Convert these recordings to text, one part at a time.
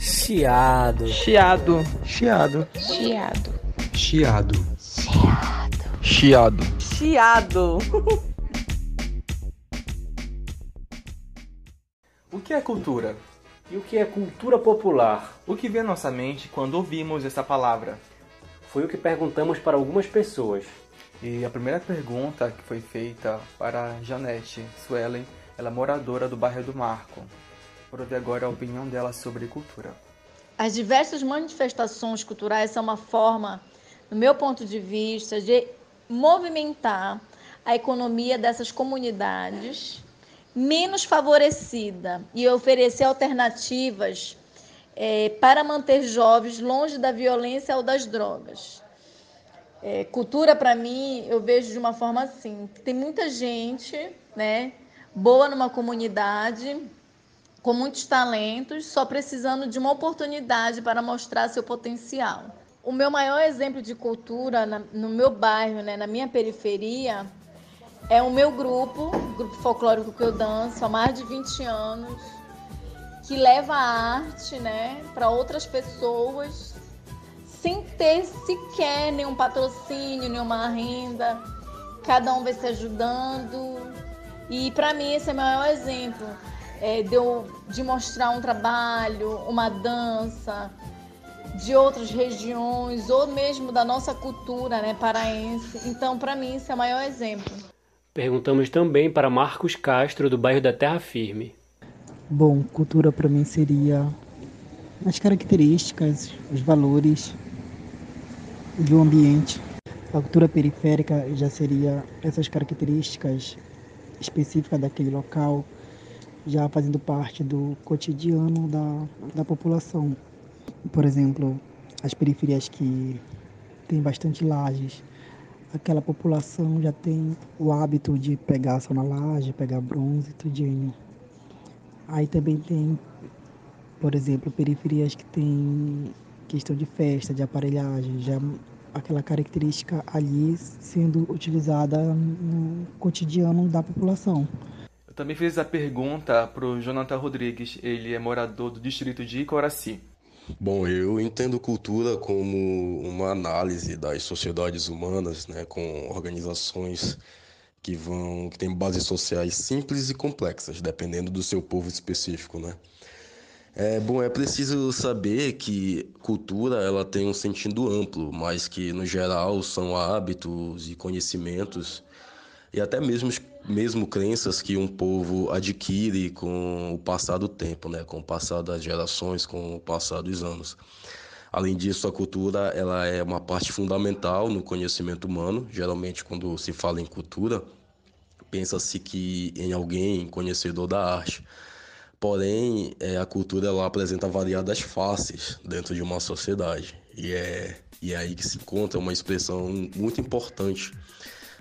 Chiado. Chiado. Chiado. Chiado. Chiado. Chiado. Chiado. O que é cultura? E o que é cultura popular? O que vem à nossa mente quando ouvimos essa palavra? Foi o que perguntamos para algumas pessoas. E a primeira pergunta que foi feita para Janete Suelen, ela é moradora do bairro do Marco. Por ouvir agora a opinião dela sobre cultura. As diversas manifestações culturais são uma forma, no meu ponto de vista, de movimentar a economia dessas comunidades menos favorecida e oferecer alternativas é, para manter jovens longe da violência ou das drogas. É, cultura, para mim, eu vejo de uma forma assim: tem muita gente né, boa numa comunidade, com muitos talentos, só precisando de uma oportunidade para mostrar seu potencial. O meu maior exemplo de cultura na, no meu bairro, né, na minha periferia, é o meu grupo, o grupo folclórico que eu danço há mais de 20 anos, que leva a arte né, para outras pessoas sem ter sequer nenhum patrocínio, nenhuma renda. Cada um vai se ajudando. E para mim esse é o maior exemplo é, de, eu, de mostrar um trabalho, uma dança de outras regiões ou mesmo da nossa cultura né, paraense. Então, para mim, isso é o maior exemplo. Perguntamos também para Marcos Castro, do bairro da Terra Firme. Bom, cultura para mim seria as características, os valores do ambiente. A cultura periférica já seria essas características específicas daquele local, já fazendo parte do cotidiano da, da população. Por exemplo, as periferias que têm bastante lajes, aquela população já tem o hábito de pegar só na laje, pegar bronze, tudinho. Aí também tem, por exemplo, periferias que tem questão de festa, de aparelhagem, já aquela característica ali sendo utilizada no cotidiano da população. Também fiz a pergunta para o Jonathan Rodrigues, ele é morador do distrito de Icoraci. Bom, eu entendo cultura como uma análise das sociedades humanas, né, com organizações que vão que têm bases sociais simples e complexas, dependendo do seu povo específico, né? É bom, é preciso saber que cultura ela tem um sentido amplo, mas que no geral são hábitos e conhecimentos e até mesmo mesmo crenças que um povo adquire com o passar do tempo, né, com o passar das gerações, com o passar dos anos. Além disso, a cultura ela é uma parte fundamental no conhecimento humano. Geralmente, quando se fala em cultura, pensa-se que em alguém conhecedor da arte. Porém, é, a cultura ela apresenta variadas faces dentro de uma sociedade. E é, e é aí que se encontra uma expressão muito importante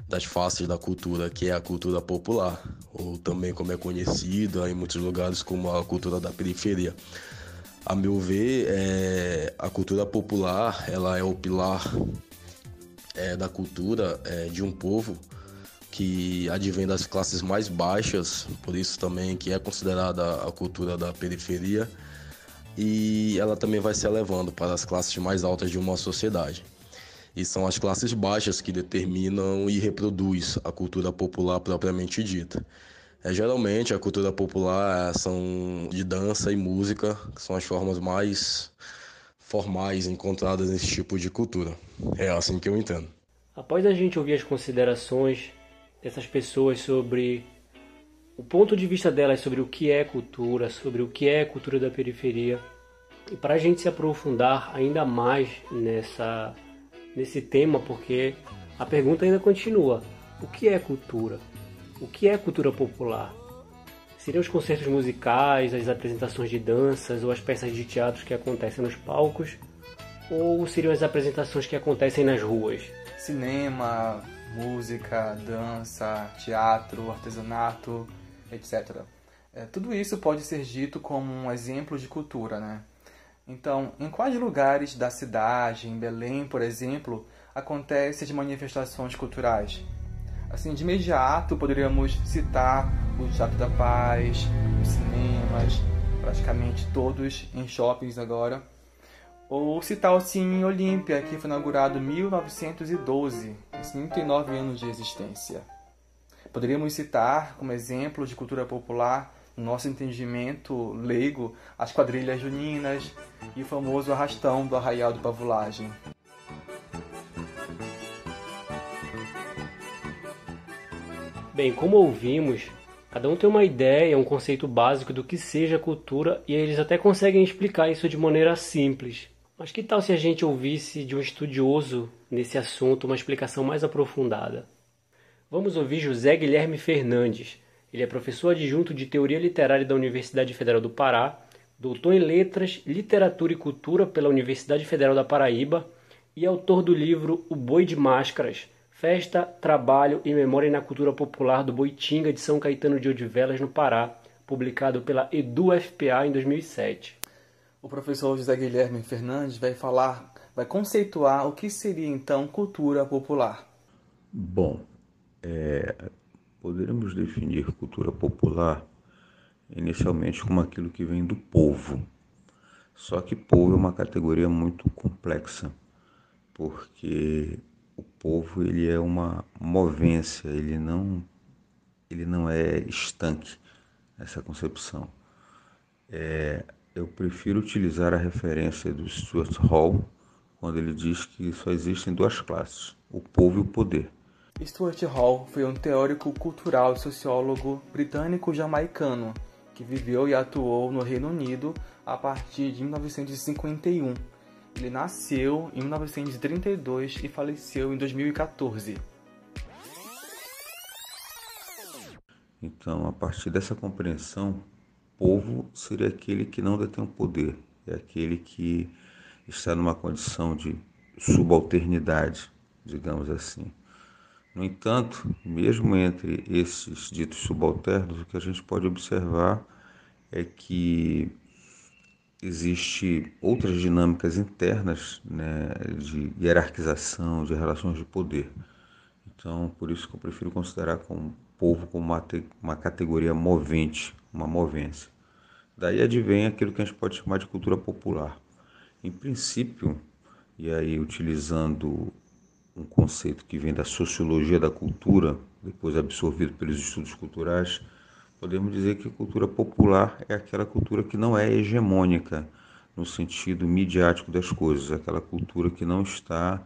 das faces da cultura, que é a cultura popular, ou também como é conhecida em muitos lugares como a cultura da periferia. A meu ver, é, a cultura popular ela é o pilar é, da cultura é, de um povo que advém das classes mais baixas, por isso também que é considerada a cultura da periferia, e ela também vai se elevando para as classes mais altas de uma sociedade. E são as classes baixas que determinam e reproduz a cultura popular propriamente dita. É, geralmente a cultura popular são de dança e música, que são as formas mais formais encontradas nesse tipo de cultura. É assim que eu entendo. Após a gente ouvir as considerações dessas pessoas sobre o ponto de vista delas sobre o que é cultura, sobre o que é cultura da periferia, e para a gente se aprofundar ainda mais nessa nesse tema, porque a pergunta ainda continua: o que é cultura? O que é cultura popular? Seriam os concertos musicais, as apresentações de danças ou as peças de teatro que acontecem nos palcos? Ou seriam as apresentações que acontecem nas ruas? Cinema, música, dança, teatro, artesanato, etc. É, tudo isso pode ser dito como um exemplo de cultura, né? Então, em quais lugares da cidade, em Belém, por exemplo, acontecem as manifestações culturais? Assim, de imediato poderíamos citar o Teatro da Paz, os cinemas, praticamente todos em shoppings agora. Ou citar o Cine Olímpia, que foi inaugurado em 1912, com 59 anos de existência. Poderíamos citar, como exemplo de cultura popular, nosso entendimento leigo, as quadrilhas juninas e o famoso arrastão do Arraial do Pavulagem. Bem, como ouvimos, cada um tem uma ideia, um conceito básico do que seja cultura e eles até conseguem explicar isso de maneira simples. Mas que tal se a gente ouvisse de um estudioso nesse assunto uma explicação mais aprofundada? Vamos ouvir José Guilherme Fernandes. Ele é professor adjunto de Teoria Literária da Universidade Federal do Pará, doutor em Letras, Literatura e Cultura pela Universidade Federal da Paraíba e autor do livro O Boi de Máscaras, Festa, Trabalho e Memória na Cultura Popular do Boitinga de São Caetano de Odivelas, no Pará, publicado pela EduFPA em 2007 o professor José Guilherme Fernandes vai falar, vai conceituar o que seria então cultura popular. Bom, é, poderíamos definir cultura popular inicialmente como aquilo que vem do povo. Só que povo é uma categoria muito complexa, porque o povo ele é uma movência, ele não ele não é estanque essa concepção. É, eu prefiro utilizar a referência do Stuart Hall quando ele diz que só existem duas classes, o povo e o poder. Stuart Hall foi um teórico cultural e sociólogo britânico-jamaicano que viveu e atuou no Reino Unido a partir de 1951. Ele nasceu em 1932 e faleceu em 2014. Então, a partir dessa compreensão, povo seria aquele que não detém o poder, é aquele que está numa condição de subalternidade, digamos assim. No entanto, mesmo entre esses ditos subalternos, o que a gente pode observar é que existe outras dinâmicas internas né, de hierarquização, de relações de poder. Então, por isso que eu prefiro considerar como povo como uma, uma categoria movente, uma movência. Daí advém aquilo que a gente pode chamar de cultura popular. Em princípio, e aí utilizando um conceito que vem da sociologia da cultura, depois absorvido pelos estudos culturais, podemos dizer que a cultura popular é aquela cultura que não é hegemônica no sentido midiático das coisas, aquela cultura que não está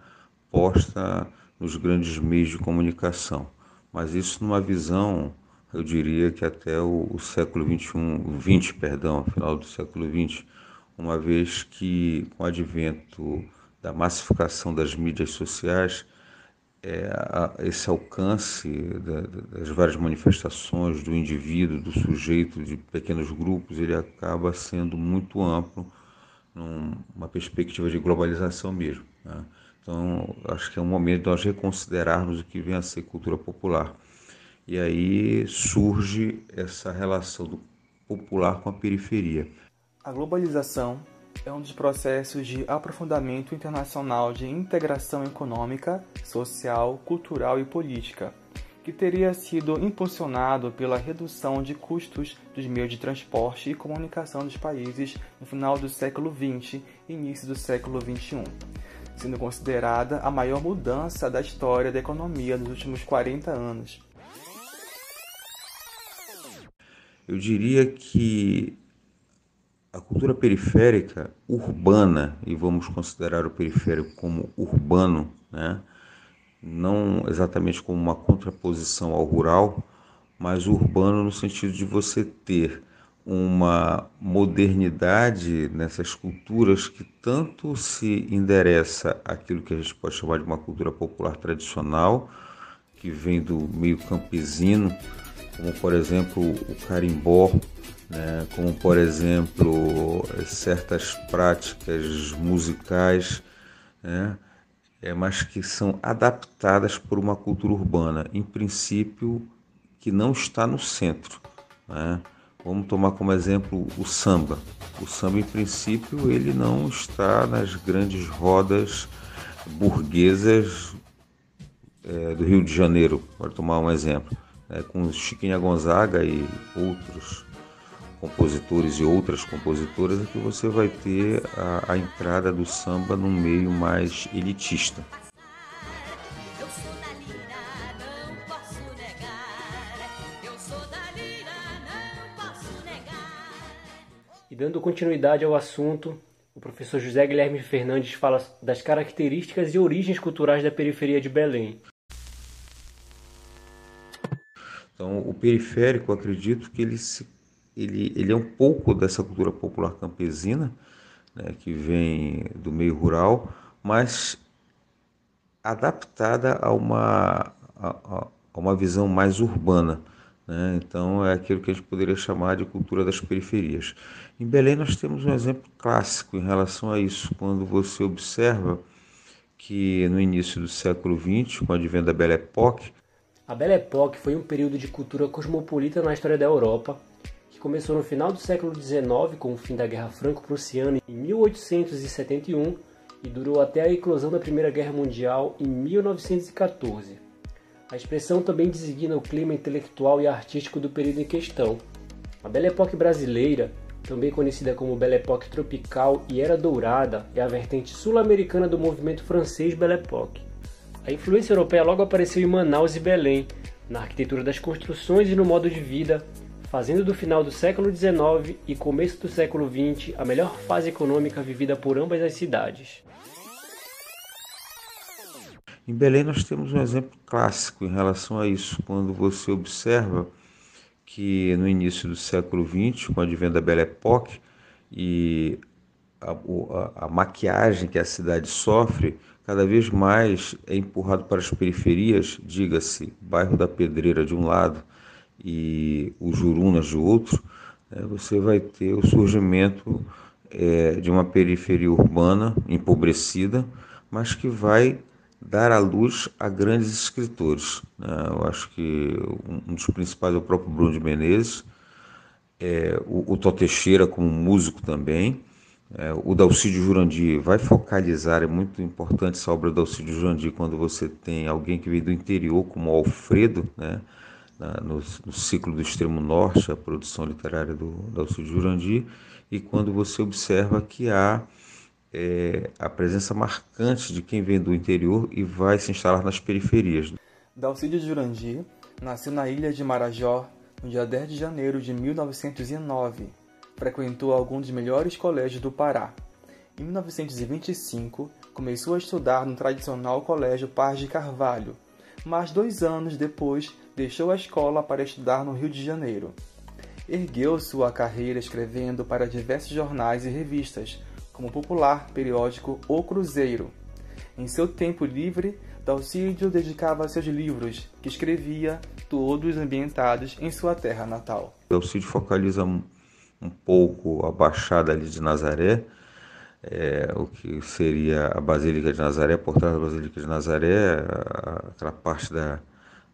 posta nos grandes meios de comunicação. Mas isso numa visão eu diria que até o, o século 21, 20, perdão, final do século 20, uma vez que com o advento da massificação das mídias sociais, é, a, esse alcance da, das várias manifestações do indivíduo, do sujeito, de pequenos grupos, ele acaba sendo muito amplo numa perspectiva de globalização mesmo. Né? Então, acho que é um momento de nós reconsiderarmos o que vem a ser cultura popular. E aí surge essa relação do popular com a periferia. A globalização é um dos processos de aprofundamento internacional de integração econômica, social, cultural e política, que teria sido impulsionado pela redução de custos dos meios de transporte e comunicação dos países no final do século XX e início do século XXI, sendo considerada a maior mudança da história da economia nos últimos 40 anos. Eu diria que a cultura periférica urbana, e vamos considerar o periférico como urbano, né? não exatamente como uma contraposição ao rural, mas urbano no sentido de você ter uma modernidade nessas culturas que tanto se endereça àquilo que a gente pode chamar de uma cultura popular tradicional, que vem do meio campesino, como por exemplo o carimbó, né? como por exemplo certas práticas musicais, né? é, mas que são adaptadas por uma cultura urbana, em princípio que não está no centro. Né? Vamos tomar como exemplo o samba. O samba, em princípio, ele não está nas grandes rodas burguesas é, do Rio de Janeiro, para tomar um exemplo é, com Chiquinha Gonzaga e outros compositores e outras compositoras, é que você vai ter a, a entrada do samba num meio mais elitista. E dando continuidade ao assunto, o professor José Guilherme Fernandes fala das características e origens culturais da periferia de Belém. Então, o periférico, acredito que ele, se, ele, ele é um pouco dessa cultura popular campesina, né, que vem do meio rural, mas adaptada a uma, a, a uma visão mais urbana. Né? Então, é aquilo que a gente poderia chamar de cultura das periferias. Em Belém, nós temos um exemplo clássico em relação a isso, quando você observa que no início do século XX, com o advento da Belle Époque, a Belle Époque foi um período de cultura cosmopolita na história da Europa, começou no final do século XIX com o fim da Guerra Franco-Prussiana em 1871 e durou até a eclosão da Primeira Guerra Mundial em 1914. A expressão também designa o clima intelectual e artístico do período em questão. A Belle Époque brasileira, também conhecida como Belle Époque tropical e Era Dourada, é a vertente sul-americana do movimento francês Belle Époque. A influência europeia logo apareceu em Manaus e Belém, na arquitetura das construções e no modo de vida, fazendo do final do século XIX e começo do século XX a melhor fase econômica vivida por ambas as cidades. Em Belém nós temos um exemplo clássico em relação a isso, quando você observa que no início do século XX, com o advento da Belle Époque e a, a, a maquiagem que a cidade sofre, cada vez mais é empurrado para as periferias, diga-se, bairro da Pedreira de um lado e o Jurunas de outro, né, você vai ter o surgimento é, de uma periferia urbana empobrecida, mas que vai dar à luz a grandes escritores. Né? Eu acho que um dos principais é o próprio Bruno de Menezes, é, o, o Tó Teixeira como músico também, é, o Dalcídio Jurandir vai focalizar, é muito importante essa obra do Dalcídio Jurandir quando você tem alguém que veio do interior, como o Alfredo, né, na, no, no, ciclo do Extremo Norte, a produção literária do Dalcídio Jurandir, e quando você observa que há é, a presença marcante de quem vem do interior e vai se instalar nas periferias. Dalcídio Jurandir nasceu na ilha de Marajó no dia 10 de janeiro de 1909 frequentou alguns dos melhores colégios do Pará. Em 1925, começou a estudar no tradicional Colégio Paz de Carvalho, mas dois anos depois deixou a escola para estudar no Rio de Janeiro. Ergueu sua carreira escrevendo para diversos jornais e revistas, como o popular periódico O Cruzeiro. Em seu tempo livre, Dalcídio dedicava seus livros, que escrevia, todos ambientados em sua terra natal. Dalcídio focaliza um pouco a Baixada ali de Nazaré, é, o que seria a Basílica de Nazaré, por trás da Basílica de Nazaré, aquela parte da,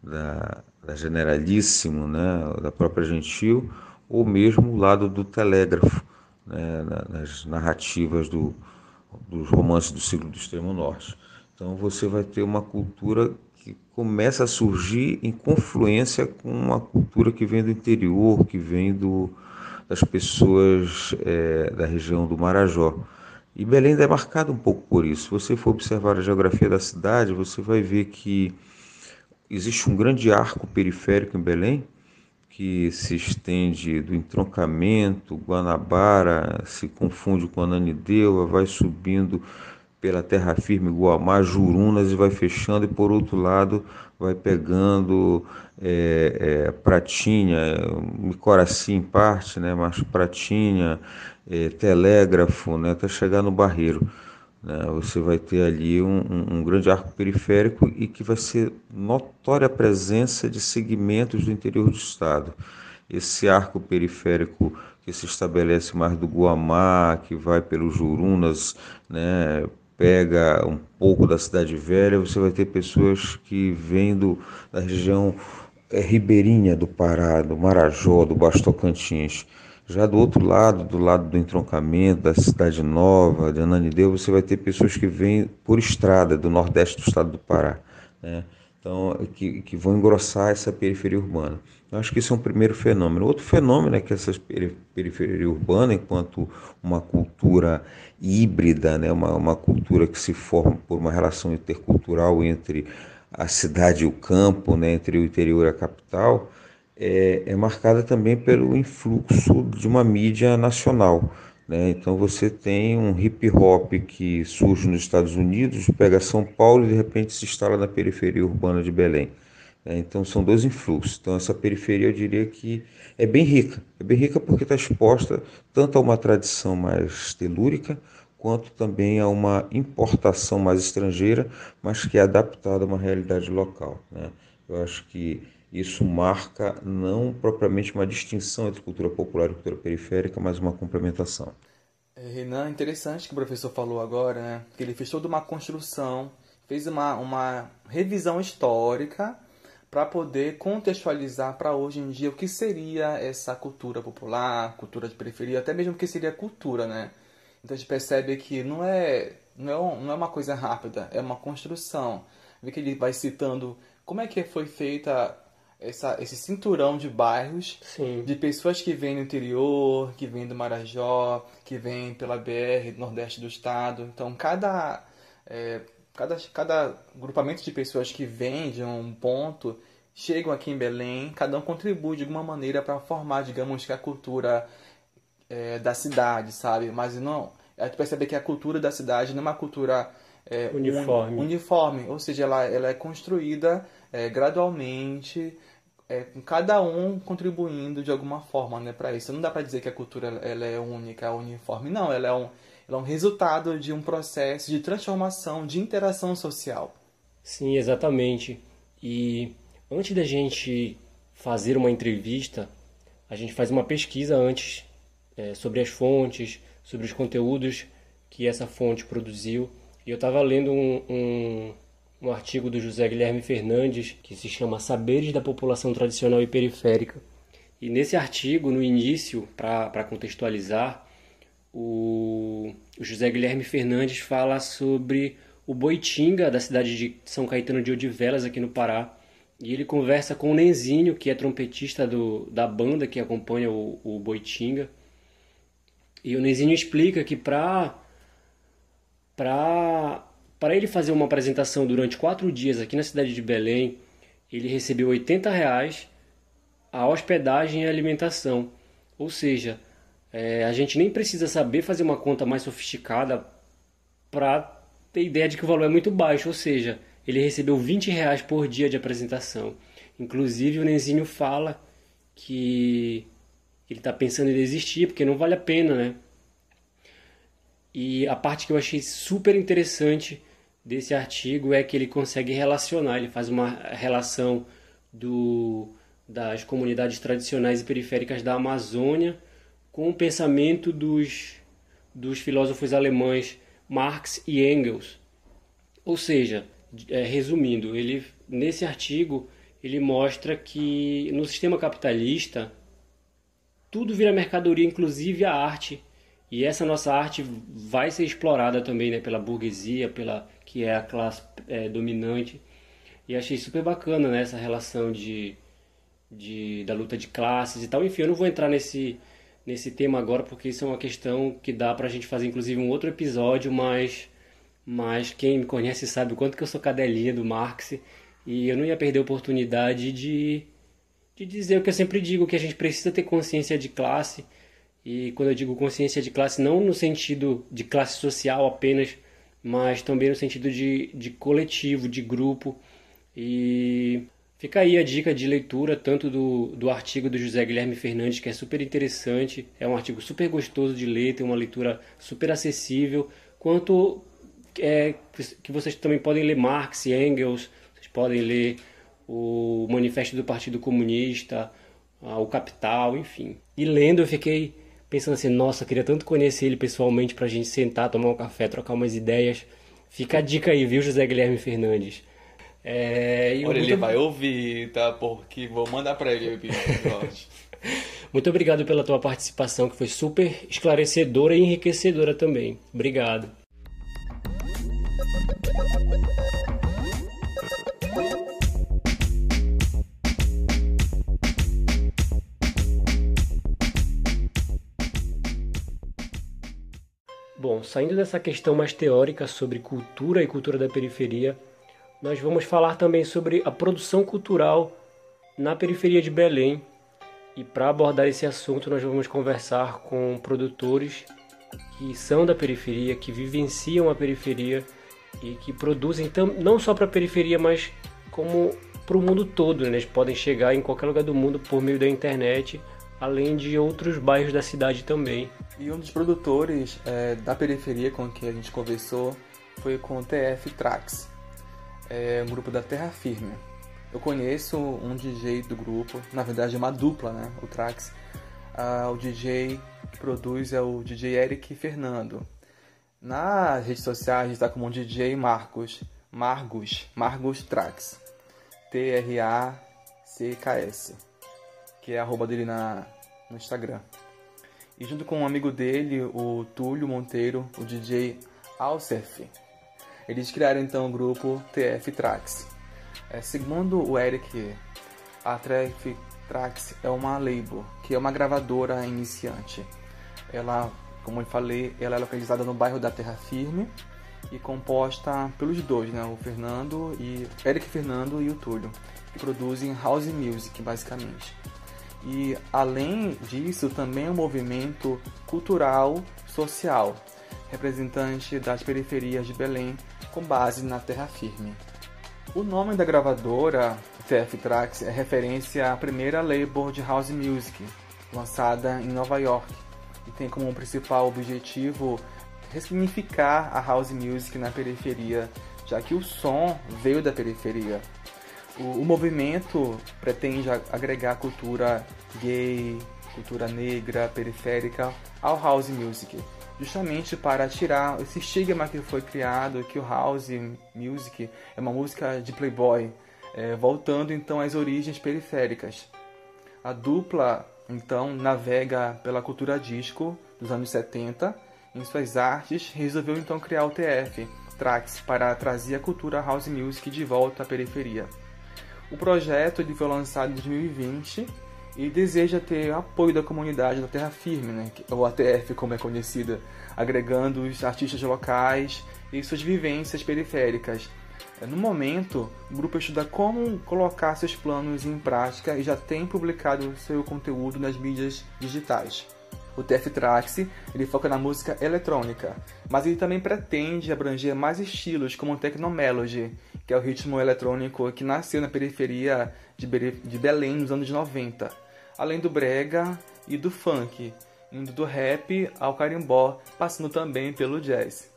da, da Generalíssimo, né, da própria Gentil, ou mesmo o lado do Telégrafo, né, nas narrativas do, dos romances do ciclo do Extremo Norte. Então você vai ter uma cultura que começa a surgir em confluência com uma cultura que vem do interior, que vem do, das pessoas é, da região do Marajó. E Belém é marcado um pouco por isso. Se você for observar a geografia da cidade, você vai ver que existe um grande arco periférico em Belém, que se estende do entroncamento, Guanabara, se confunde com Ananindeua, vai subindo pela terra firme Guamá, Jurunas e vai fechando, e por outro lado vai pegando é, é, Pratinha, Micoraci em parte, né, mas Pratinha, é, Telégrafo, né, até chegar no Barreiro. Né, você vai ter ali um, um, grande arco periférico e que vai ser notória a presença de segmentos do interior do estado. Esse arco periférico que se estabelece mais do Guamá, que vai pelos Jurunas, né, pega um pouco da cidade velha, você vai ter pessoas que vêm do, da região é, ribeirinha do Pará, do Marajó, do Baixo Tocantins. Já do outro lado, do lado do entroncamento, da Cidade Nova, de Ananideu, você vai ter pessoas que vêm por estrada do nordeste do estado do Pará. Né? então, que, que vão engrossar essa periferia urbana. Eu acho que isso é um primeiro fenômeno. Outro fenômeno é que essa periferia urbana, enquanto uma cultura híbrida, né, uma, uma cultura que se forma por uma relação intercultural entre a cidade e o campo, né, entre o interior e a capital, é, é marcada também pelo influxo de uma mídia nacional. Né? Então você tem um hip hop que surge nos Estados Unidos, pega São Paulo e de repente se instala na periferia urbana de Belém. Né? Então são dois influxos. Então essa periferia eu diria que é bem rica. É bem rica porque está exposta tanto a uma tradição mais telúrica quanto também a uma importação mais estrangeira, mas que é adaptada a uma realidade local. Né? Eu acho que isso marca não propriamente uma distinção entre cultura popular e cultura periférica, mas uma complementação. É, Renan, interessante que o professor falou agora, né? Que ele fez toda uma construção, fez uma, uma revisão histórica para poder contextualizar para hoje em dia o que seria essa cultura popular, cultura de periferia, até mesmo o que seria cultura, né? Então a gente percebe que não é, não é, não é uma coisa rápida, é uma construção. Vê que ele vai citando como é que foi feita essa, esse cinturão de bairros Sim. de pessoas que vêm do interior, que vêm do Marajó, que vêm pela BR, nordeste do estado. Então, cada, é, cada, cada grupamento de pessoas que vem de um ponto chegam aqui em Belém, cada um contribui de alguma maneira para formar, digamos, que a cultura é, da cidade, sabe? Mas não, a gente percebe que a cultura da cidade não é uma cultura é, uniforme. Un, uniforme, ou seja, ela, ela é construída é, gradualmente, é, com cada um contribuindo de alguma forma né, para isso. Não dá para dizer que a cultura ela é única, uniforme. Não, ela é, um, ela é um resultado de um processo de transformação, de interação social. Sim, exatamente. E antes da gente fazer uma entrevista, a gente faz uma pesquisa antes é, sobre as fontes, sobre os conteúdos que essa fonte produziu. E eu estava lendo um, um um artigo do José Guilherme Fernandes que se chama Saberes da População Tradicional e Periférica. E nesse artigo, no início, para contextualizar, o, José Guilherme Fernandes fala sobre o Boitinga, da cidade de São Caetano de Odivelas, aqui no Pará. E ele conversa com o Nenzinho, que é trompetista do, da banda que acompanha o, o Boitinga. E o Nenzinho explica que para para ele fazer uma apresentação durante quatro dias aqui na cidade de Belém, ele recebeu 80 reais a hospedagem e a alimentação. Ou seja, é, a gente nem precisa saber fazer uma conta mais sofisticada para ter ideia de que o valor é muito baixo. Ou seja, ele recebeu 20 reais por dia de apresentação. Inclusive o Nenzinho fala que ele está pensando em desistir porque não vale a pena, né? E a parte que eu achei super interessante desse artigo é que ele consegue relacionar, ele faz uma relação do, das comunidades tradicionais e periféricas da Amazônia com o pensamento dos, dos filósofos alemães Marx e Engels. Ou seja, é, resumindo, ele nesse artigo ele mostra que no sistema capitalista tudo vira mercadoria, inclusive a arte. E essa nossa arte vai ser explorada também né, pela burguesia, pela que é a classe é, dominante. E achei super bacana né, essa relação de, de, da luta de classes e tal. Enfim, eu não vou entrar nesse, nesse tema agora porque isso é uma questão que dá pra gente fazer inclusive um outro episódio, mas, mas quem me conhece sabe o quanto que eu sou cadelinha do Marx e eu não ia perder a oportunidade de, de dizer o que eu sempre digo, que a gente precisa ter consciência de classe. E quando eu digo consciência de classe, não no sentido de classe social apenas, mas também no sentido de, de coletivo, de grupo. E fica aí a dica de leitura, tanto do, do artigo do José Guilherme Fernandes, que é super interessante, é um artigo super gostoso de ler, tem uma leitura super acessível, quanto é, que vocês também podem ler Marx e Engels, vocês podem ler o Manifesto do Partido Comunista, o Capital, enfim. E lendo eu fiquei pensando assim, nossa, queria tanto conhecer ele pessoalmente pra gente sentar, tomar um café, trocar umas ideias. Fica a dica aí, viu, José Guilherme Fernandes? É, Olha, muito... ele vai ouvir, tá? Porque vou mandar pra ele o episódio. muito obrigado pela tua participação, que foi super esclarecedora e enriquecedora também. Obrigado. Bom, saindo dessa questão mais teórica sobre cultura e cultura da periferia, nós vamos falar também sobre a produção cultural na periferia de Belém. E para abordar esse assunto, nós vamos conversar com produtores que são da periferia, que vivenciam a periferia e que produzem não só para a periferia, mas como para o mundo todo. Né? Eles podem chegar em qualquer lugar do mundo por meio da internet, além de outros bairros da cidade também. E um dos produtores é, da periferia com quem a gente conversou foi com o TF Trax, é um grupo da Terra Firme. Eu conheço um DJ do grupo, na verdade é uma dupla, né? O Trax. Ah, o DJ que produz é o DJ Eric Fernando. Nas redes sociais está como DJ Marcos, Margus, Margus Trax. T-R-A-C-K-S. Que é a arroba dele na, no Instagram. E junto com um amigo dele, o Túlio Monteiro, o DJ Alcef. Eles criaram então o grupo TF Trax. É, segundo o Eric, a TF Trax é uma label, que é uma gravadora iniciante. Ela, como eu falei, ela é localizada no bairro da Terra Firme e composta pelos dois, né, o Fernando e Eric Fernando e o Túlio, que produzem house music basicamente. E além disso, também é um movimento cultural social, representante das periferias de Belém com base na terra firme. O nome da gravadora, TF Trax, é referência à primeira label de house music, lançada em Nova York, e tem como principal objetivo ressignificar a house music na periferia, já que o som veio da periferia. O, o movimento pretende agregar cultura gay, cultura negra, periférica ao house music justamente para tirar esse estigma que foi criado que o house music é uma música de playboy, é, voltando então às origens periféricas. A dupla então navega pela cultura disco dos anos 70 em suas artes, resolveu então criar o TF Trax para trazer a cultura house music de volta à periferia. O projeto ele foi lançado em 2020 e deseja ter apoio da comunidade da Terra Firme, né, ou ATF como é conhecida, agregando os artistas locais e suas vivências periféricas. No momento, o grupo estuda como colocar seus planos em prática e já tem publicado seu conteúdo nas mídias digitais. O TF Trax ele foca na música eletrônica, mas ele também pretende abranger mais estilos como o Technomelody, que é o ritmo eletrônico que nasceu na periferia de Belém nos anos 90, além do brega e do funk, indo do rap ao carimbó, passando também pelo jazz.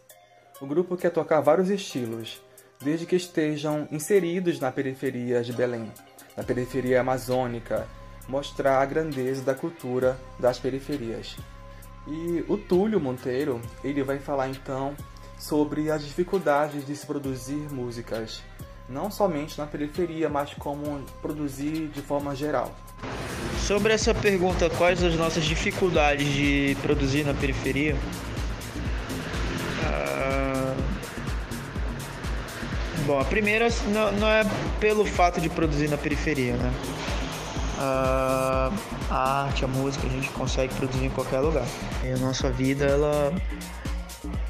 O grupo quer tocar vários estilos, desde que estejam inseridos na periferia de Belém, na periferia amazônica, mostrar a grandeza da cultura das periferias. E o Túlio Monteiro, ele vai falar então sobre as dificuldades de se produzir músicas, não somente na periferia, mas como produzir de forma geral. Sobre essa pergunta, quais as nossas dificuldades de produzir na periferia? Ah, bom, a primeira não, não, é pelo fato de produzir na periferia, né? Ah, a arte, a música, a gente consegue produzir em qualquer lugar. E a nossa vida, ela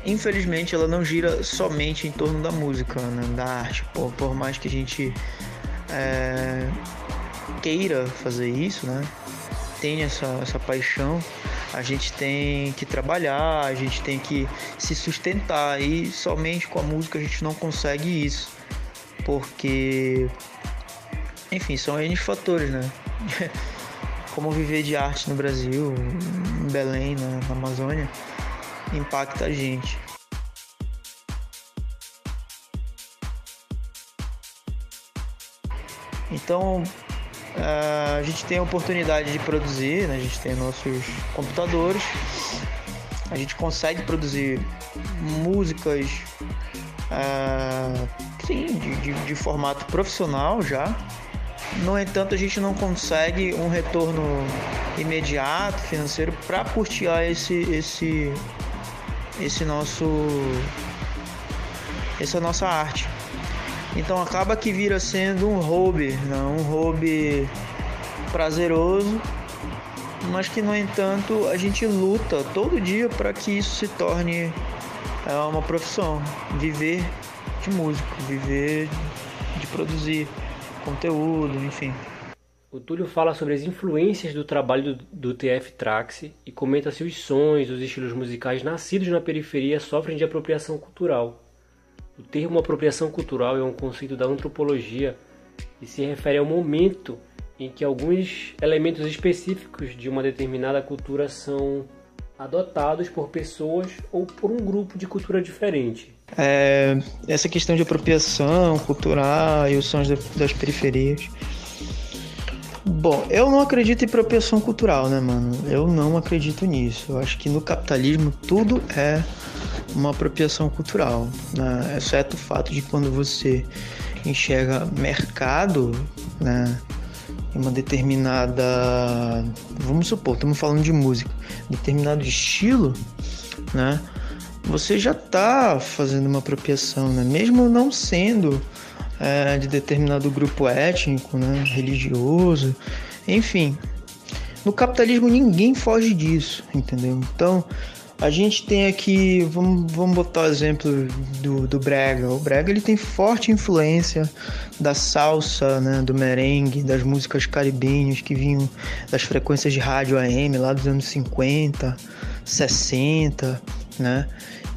infelizmente ela não gira somente em torno da música, né, da arte. Por, por mais que a gente é, queira fazer isso, né, tenha essa, essa paixão, a gente tem que trabalhar, a gente tem que se sustentar e somente com a música a gente não consegue isso, porque, enfim, são N fatores, né? Como viver de arte no Brasil, em Belém, na Amazônia impacta a gente. Então a gente tem a oportunidade de produzir, né? a gente tem nossos computadores, a gente consegue produzir músicas uh, sim, de, de, de formato profissional já. No entanto, a gente não consegue um retorno imediato financeiro para custear esse, esse, esse nosso essa nossa arte. Então acaba que vira sendo um hobby, né? um hobby prazeroso mas que no entanto a gente luta todo dia para que isso se torne é, uma profissão, viver de músico, viver de produzir conteúdo, enfim. O Túlio fala sobre as influências do trabalho do, do TF Traxi e comenta se os sons, os estilos musicais nascidos na periferia sofrem de apropriação cultural. O termo apropriação cultural é um conceito da antropologia e se refere ao momento em que alguns elementos específicos de uma determinada cultura são adotados por pessoas ou por um grupo de cultura diferente. É, essa questão de apropriação cultural e os sons das periferias. Bom, eu não acredito em apropriação cultural, né, mano? Eu não acredito nisso. Eu acho que no capitalismo tudo é uma apropriação cultural, né? exceto o fato de quando você enxerga mercado, né? em uma determinada. Vamos supor, estamos falando de música, determinado estilo, né? Você já está fazendo uma apropriação, né? Mesmo não sendo é, de determinado grupo étnico, né? Religioso, enfim. No capitalismo ninguém foge disso, entendeu? Então a gente tem aqui, vamos, vamos botar o exemplo do, do Brega. O Brega ele tem forte influência da salsa, né, do merengue, das músicas caribenhas que vinham das frequências de rádio AM lá dos anos 50, 60, né?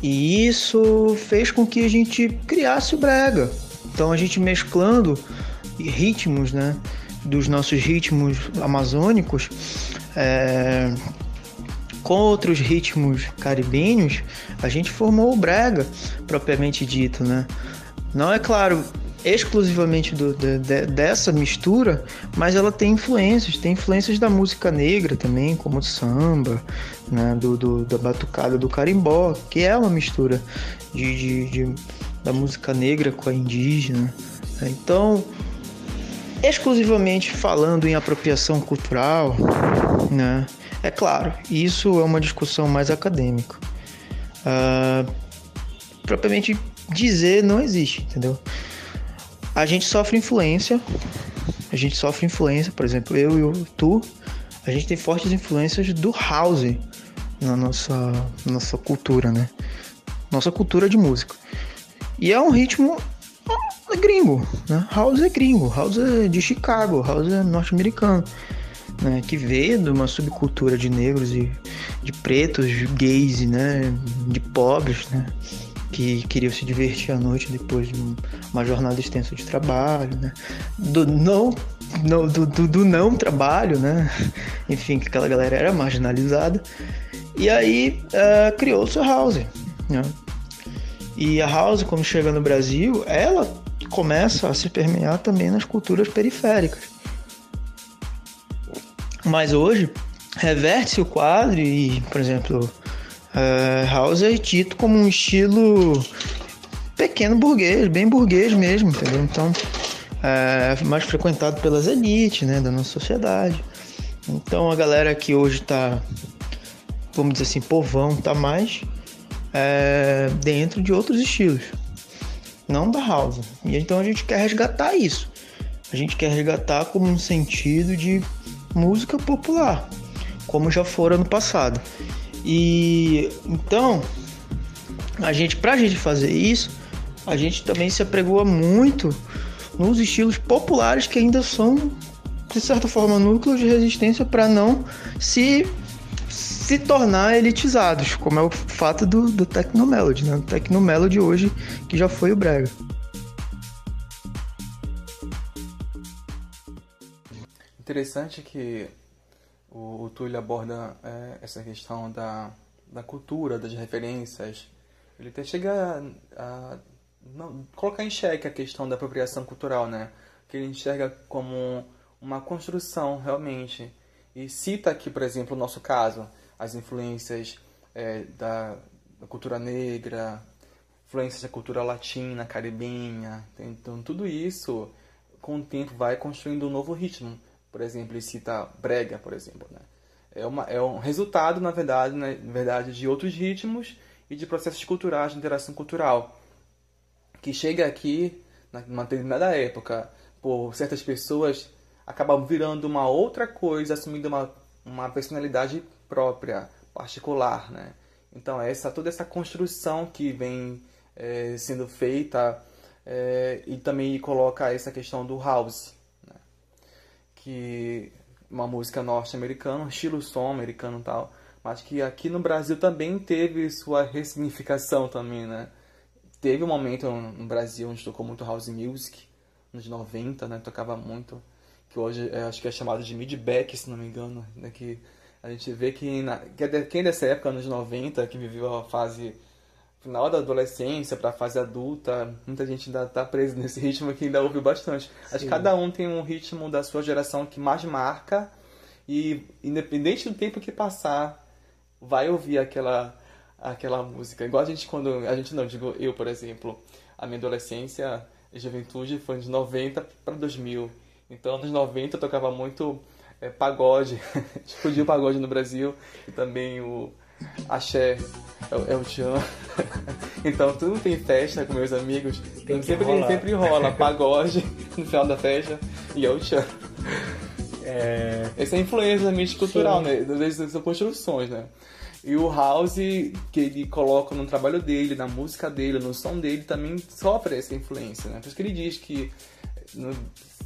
E isso fez com que a gente criasse o Brega. Então a gente mesclando ritmos, né, dos nossos ritmos amazônicos, é, com outros ritmos caribenhos, a gente formou o brega propriamente dito, né? Não é claro exclusivamente do, de, de, dessa mistura, mas ela tem influências, tem influências da música negra também, como o samba, né? do, do, da batucada do carimbó, que é uma mistura de, de, da música negra com a indígena. Então, exclusivamente falando em apropriação cultural, né? É claro, isso é uma discussão mais acadêmica. Uh, propriamente dizer não existe, entendeu? A gente sofre influência, a gente sofre influência, por exemplo, eu e o tu, a gente tem fortes influências do house na nossa, nossa cultura, né? Nossa cultura de música. E é um ritmo gringo, né? House é gringo, house é de Chicago, house é norte-americano né, que veio de uma subcultura de negros e de pretos, de gays, né, de pobres, né, que queriam se divertir à noite depois de uma jornada extensa de trabalho, né, do não no, do, do, do, não trabalho, né? Enfim, que aquela galera era marginalizada. E aí uh, criou-se a House. Né? E a House, como chega no Brasil, ela começa a se permear também nas culturas periféricas. Mas hoje, reverte-se o quadro e, por exemplo, uh, House é dito como um estilo pequeno burguês, bem burguês mesmo, entendeu? Então, é mais frequentado pelas elites, né, da nossa sociedade. Então, a galera que hoje tá, vamos dizer assim, povão, tá mais é, dentro de outros estilos, não da house. E então a gente quer resgatar isso. A gente quer resgatar como um sentido de música popular, como já fora no passado. E então, a gente, pra gente fazer isso, a gente também se apregoa muito nos estilos populares que ainda são, de certa forma, núcleos de resistência para não se se tornar elitizados, como é o fato do, do Tecnomelody, né? O Tecnomelody hoje, que já foi o Brega. Interessante que o, o Túlio aborda é, essa questão da, da cultura, das referências. Ele até chega a, a não, colocar em xeque a questão da apropriação cultural, né? Que ele enxerga como uma construção, realmente. E cita aqui, por exemplo, o nosso caso, as influências é, da, da cultura negra, influências da cultura latina, caribenha. Então, tudo isso, com o tempo, vai construindo um novo ritmo por exemplo, ele cita brega, por exemplo, né? É, uma, é um resultado, na verdade, né, na verdade, de outros ritmos e de processos culturais, de interação cultural, que chega aqui, numa determinada época, por certas pessoas, acabam virando uma outra coisa, assumindo uma uma personalidade própria, particular, né? Então essa toda essa construção que vem é, sendo feita é, e também coloca essa questão do house? Que uma música norte-americana, estilo som americano e tal, mas que aqui no Brasil também teve sua ressignificação também, né? Teve um momento no Brasil onde tocou muito house music, nos 90, né? Tocava muito, que hoje é, acho que é chamado de mid-back, se não me engano, né? Que a gente vê que, na, que é quem é dessa época, anos 90, que viveu a fase final da adolescência para a fase adulta, muita gente ainda está preso nesse ritmo que ainda ouve bastante. Sim. Acho que cada um tem um ritmo da sua geração que mais marca e independente do tempo que passar, vai ouvir aquela aquela música. Igual a gente quando a gente não digo eu, por exemplo, a minha adolescência e juventude foi de 90 para 2000. Então, nos 90 eu tocava muito é, pagode, explodiu o pagode no Brasil e também o axé é, o tchan. então tudo tem festa com meus amigos. Tem sempre, rolar. sempre rola pagode no final da festa e é o tchan. É... Essa é a influência da mídia cultural, né? Das, das construções, né? E o House, que ele coloca no trabalho dele, na música dele, no som dele, também sofre essa influência, né? Por isso que ele diz que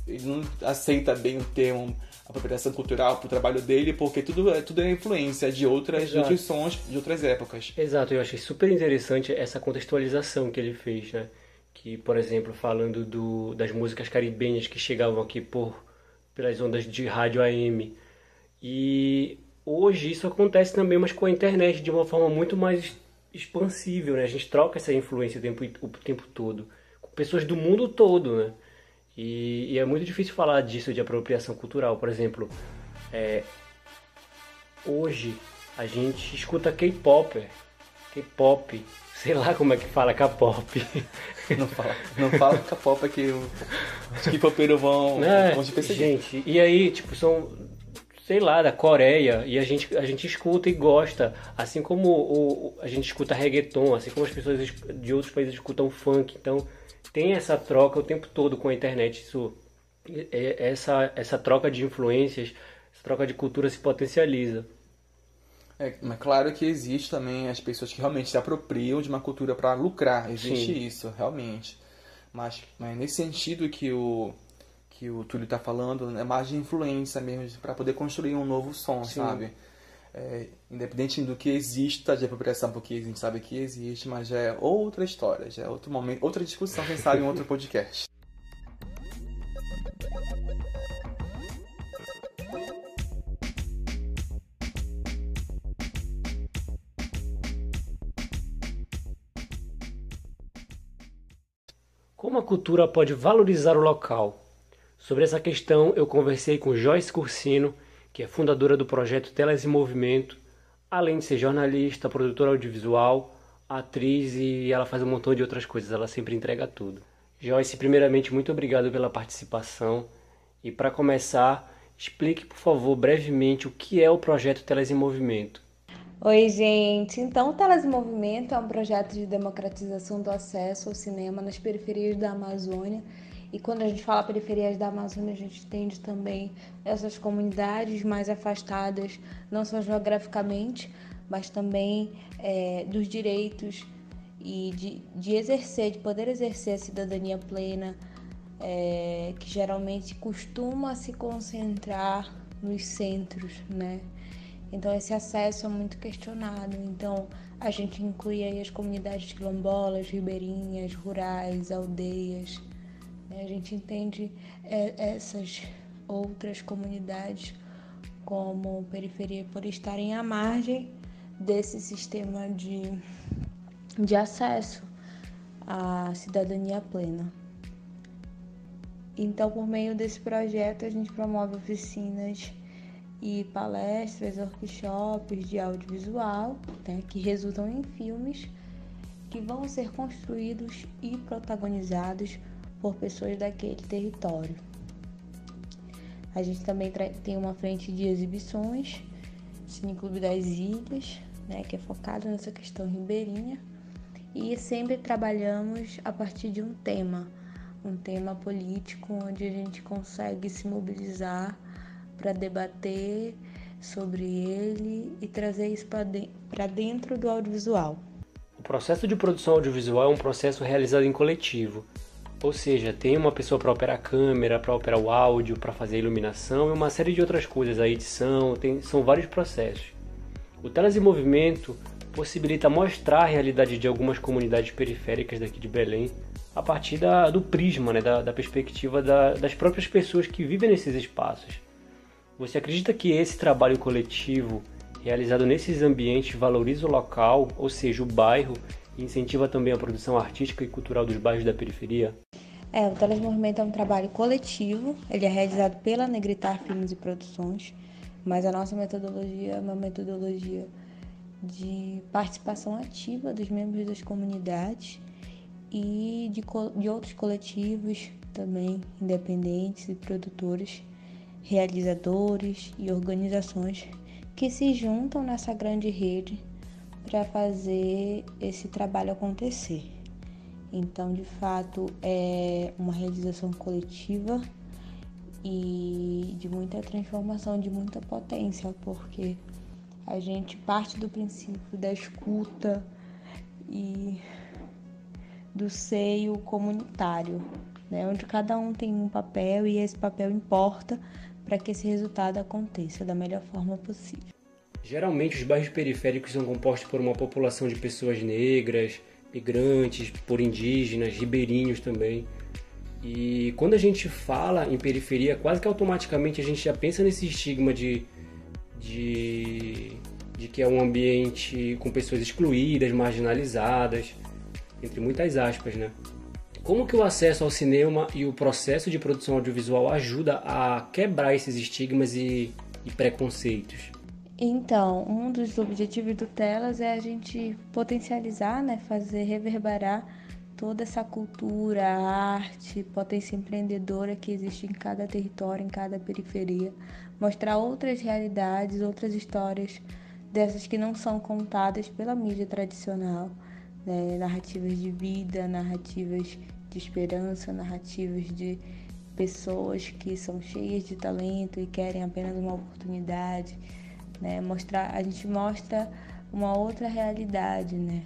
ele não aceita bem o termo apropriação cultural pro trabalho dele, porque tudo, é, tudo é influência de, outras, de outros sons de outras épocas. Exato, eu achei super interessante essa contextualização que ele fez, né? Que, por exemplo, falando do, das músicas caribenhas que chegavam aqui por pelas ondas de rádio AM. E hoje isso acontece também, mas com a internet de uma forma muito mais expansível, né? A gente troca essa influência o tempo, o tempo todo com pessoas do mundo todo, né? E, e, é muito difícil falar disso de apropriação cultural. Por exemplo, é, hoje a gente escuta K-pop, K-pop, sei lá como é que fala K-pop. Não fala, não fala K-pop é que os K-popeiros vão, é, vão te perseguir. Gente, e aí, tipo, são sei lá, da Coreia, e a gente, a gente escuta e gosta, assim como o, o, a gente escuta reggaeton, assim como as pessoas de outros países escutam funk, então tem essa troca o tempo todo com a internet. Isso, é, essa, essa troca de influências, essa troca de cultura se potencializa. É, mas claro que existe também as pessoas que realmente se apropriam de uma cultura para lucrar. Existe Sim. isso, realmente. Mas, mas nesse sentido que o que o Túlio está falando, é mais de influência mesmo, para poder construir um novo som, Sim. sabe? É, independente do que exista de apropriação, porque a gente sabe que existe, mas já é outra história, já é outro momento, outra discussão, quem sabe em outro podcast. Como a cultura pode valorizar o local? Sobre essa questão, eu conversei com Joyce Cursino, que é fundadora do projeto Telas em Movimento, além de ser jornalista, produtora audiovisual, atriz e ela faz um montão de outras coisas, ela sempre entrega tudo. Joyce, primeiramente, muito obrigado pela participação. E para começar, explique, por favor, brevemente o que é o projeto Telas em Movimento. Oi, gente. Então, o Telas em Movimento é um projeto de democratização do acesso ao cinema nas periferias da Amazônia e quando a gente fala periferias da Amazônia, a gente entende também essas comunidades mais afastadas, não só geograficamente, mas também é, dos direitos e de, de exercer, de poder exercer a cidadania plena, é, que geralmente costuma se concentrar nos centros, né? Então esse acesso é muito questionado. Então a gente inclui aí as comunidades quilombolas, ribeirinhas, rurais, aldeias, né? A gente entende é, essas outras comunidades como periferia por estarem à margem desse sistema de, de acesso à cidadania plena. Então, por meio desse projeto, a gente promove oficinas e palestras, workshops de audiovisual, né, que resultam em filmes que vão ser construídos e protagonizados por pessoas daquele território. A gente também tem uma frente de exibições, Cine Clube das Ilhas, né, que é focado nessa questão ribeirinha, e sempre trabalhamos a partir de um tema, um tema político onde a gente consegue se mobilizar para debater sobre ele e trazer isso para dentro do audiovisual. O processo de produção audiovisual é um processo realizado em coletivo, ou seja, tem uma pessoa para operar a câmera, para operar o áudio, para fazer a iluminação e uma série de outras coisas, a edição, tem, são vários processos. O Telas em Movimento possibilita mostrar a realidade de algumas comunidades periféricas daqui de Belém a partir da, do prisma, né, da, da perspectiva da, das próprias pessoas que vivem nesses espaços. Você acredita que esse trabalho coletivo realizado nesses ambientes valoriza o local, ou seja, o bairro, e incentiva também a produção artística e cultural dos bairros da periferia? É, o Telesmovimento é um trabalho coletivo, ele é realizado pela Negritar Filmes e Produções, mas a nossa metodologia é uma metodologia de participação ativa dos membros das comunidades e de, de outros coletivos também independentes e produtores, realizadores e organizações que se juntam nessa grande rede para fazer esse trabalho acontecer. Então, de fato, é uma realização coletiva e de muita transformação, de muita potência, porque a gente parte do princípio da escuta e do seio comunitário, né, onde cada um tem um papel e esse papel importa para que esse resultado aconteça da melhor forma possível. Geralmente, os bairros periféricos são compostos por uma população de pessoas negras, migrantes, por indígenas, ribeirinhos também. E quando a gente fala em periferia, quase que automaticamente a gente já pensa nesse estigma de, de, de que é um ambiente com pessoas excluídas, marginalizadas, entre muitas aspas, né? Como que o acesso ao cinema e o processo de produção audiovisual ajuda a quebrar esses estigmas e, e preconceitos? Então, um dos objetivos do Telas é a gente potencializar, né, fazer reverberar toda essa cultura, arte, potência empreendedora que existe em cada território, em cada periferia, mostrar outras realidades, outras histórias dessas que não são contadas pela mídia tradicional, né, narrativas de vida, narrativas de esperança, narrativas de pessoas que são cheias de talento e querem apenas uma oportunidade né? Mostrar, a gente mostra uma outra realidade, né?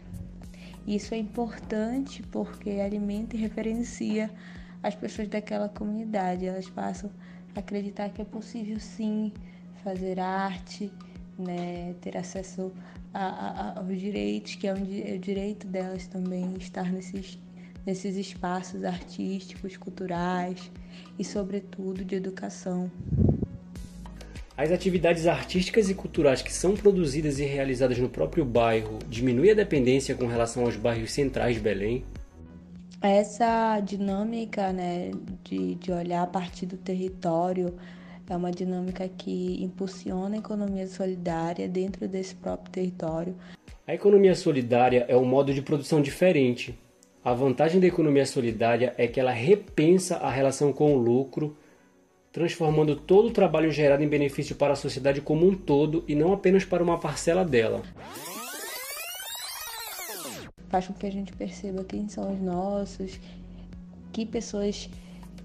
Isso é importante porque alimenta e referencia as pessoas daquela comunidade. Elas passam a acreditar que é possível sim fazer arte, né? ter acesso a, a, aos direitos, que é, um, é o direito delas também estar nesses, nesses espaços artísticos, culturais e, sobretudo, de educação. As atividades artísticas e culturais que são produzidas e realizadas no próprio bairro diminuem a dependência com relação aos bairros centrais de Belém? Essa dinâmica né, de, de olhar a partir do território é uma dinâmica que impulsiona a economia solidária dentro desse próprio território. A economia solidária é um modo de produção diferente. A vantagem da economia solidária é que ela repensa a relação com o lucro transformando todo o trabalho gerado em benefício para a sociedade como um todo e não apenas para uma parcela dela. Faz com que a gente perceba quem são os nossos, que pessoas,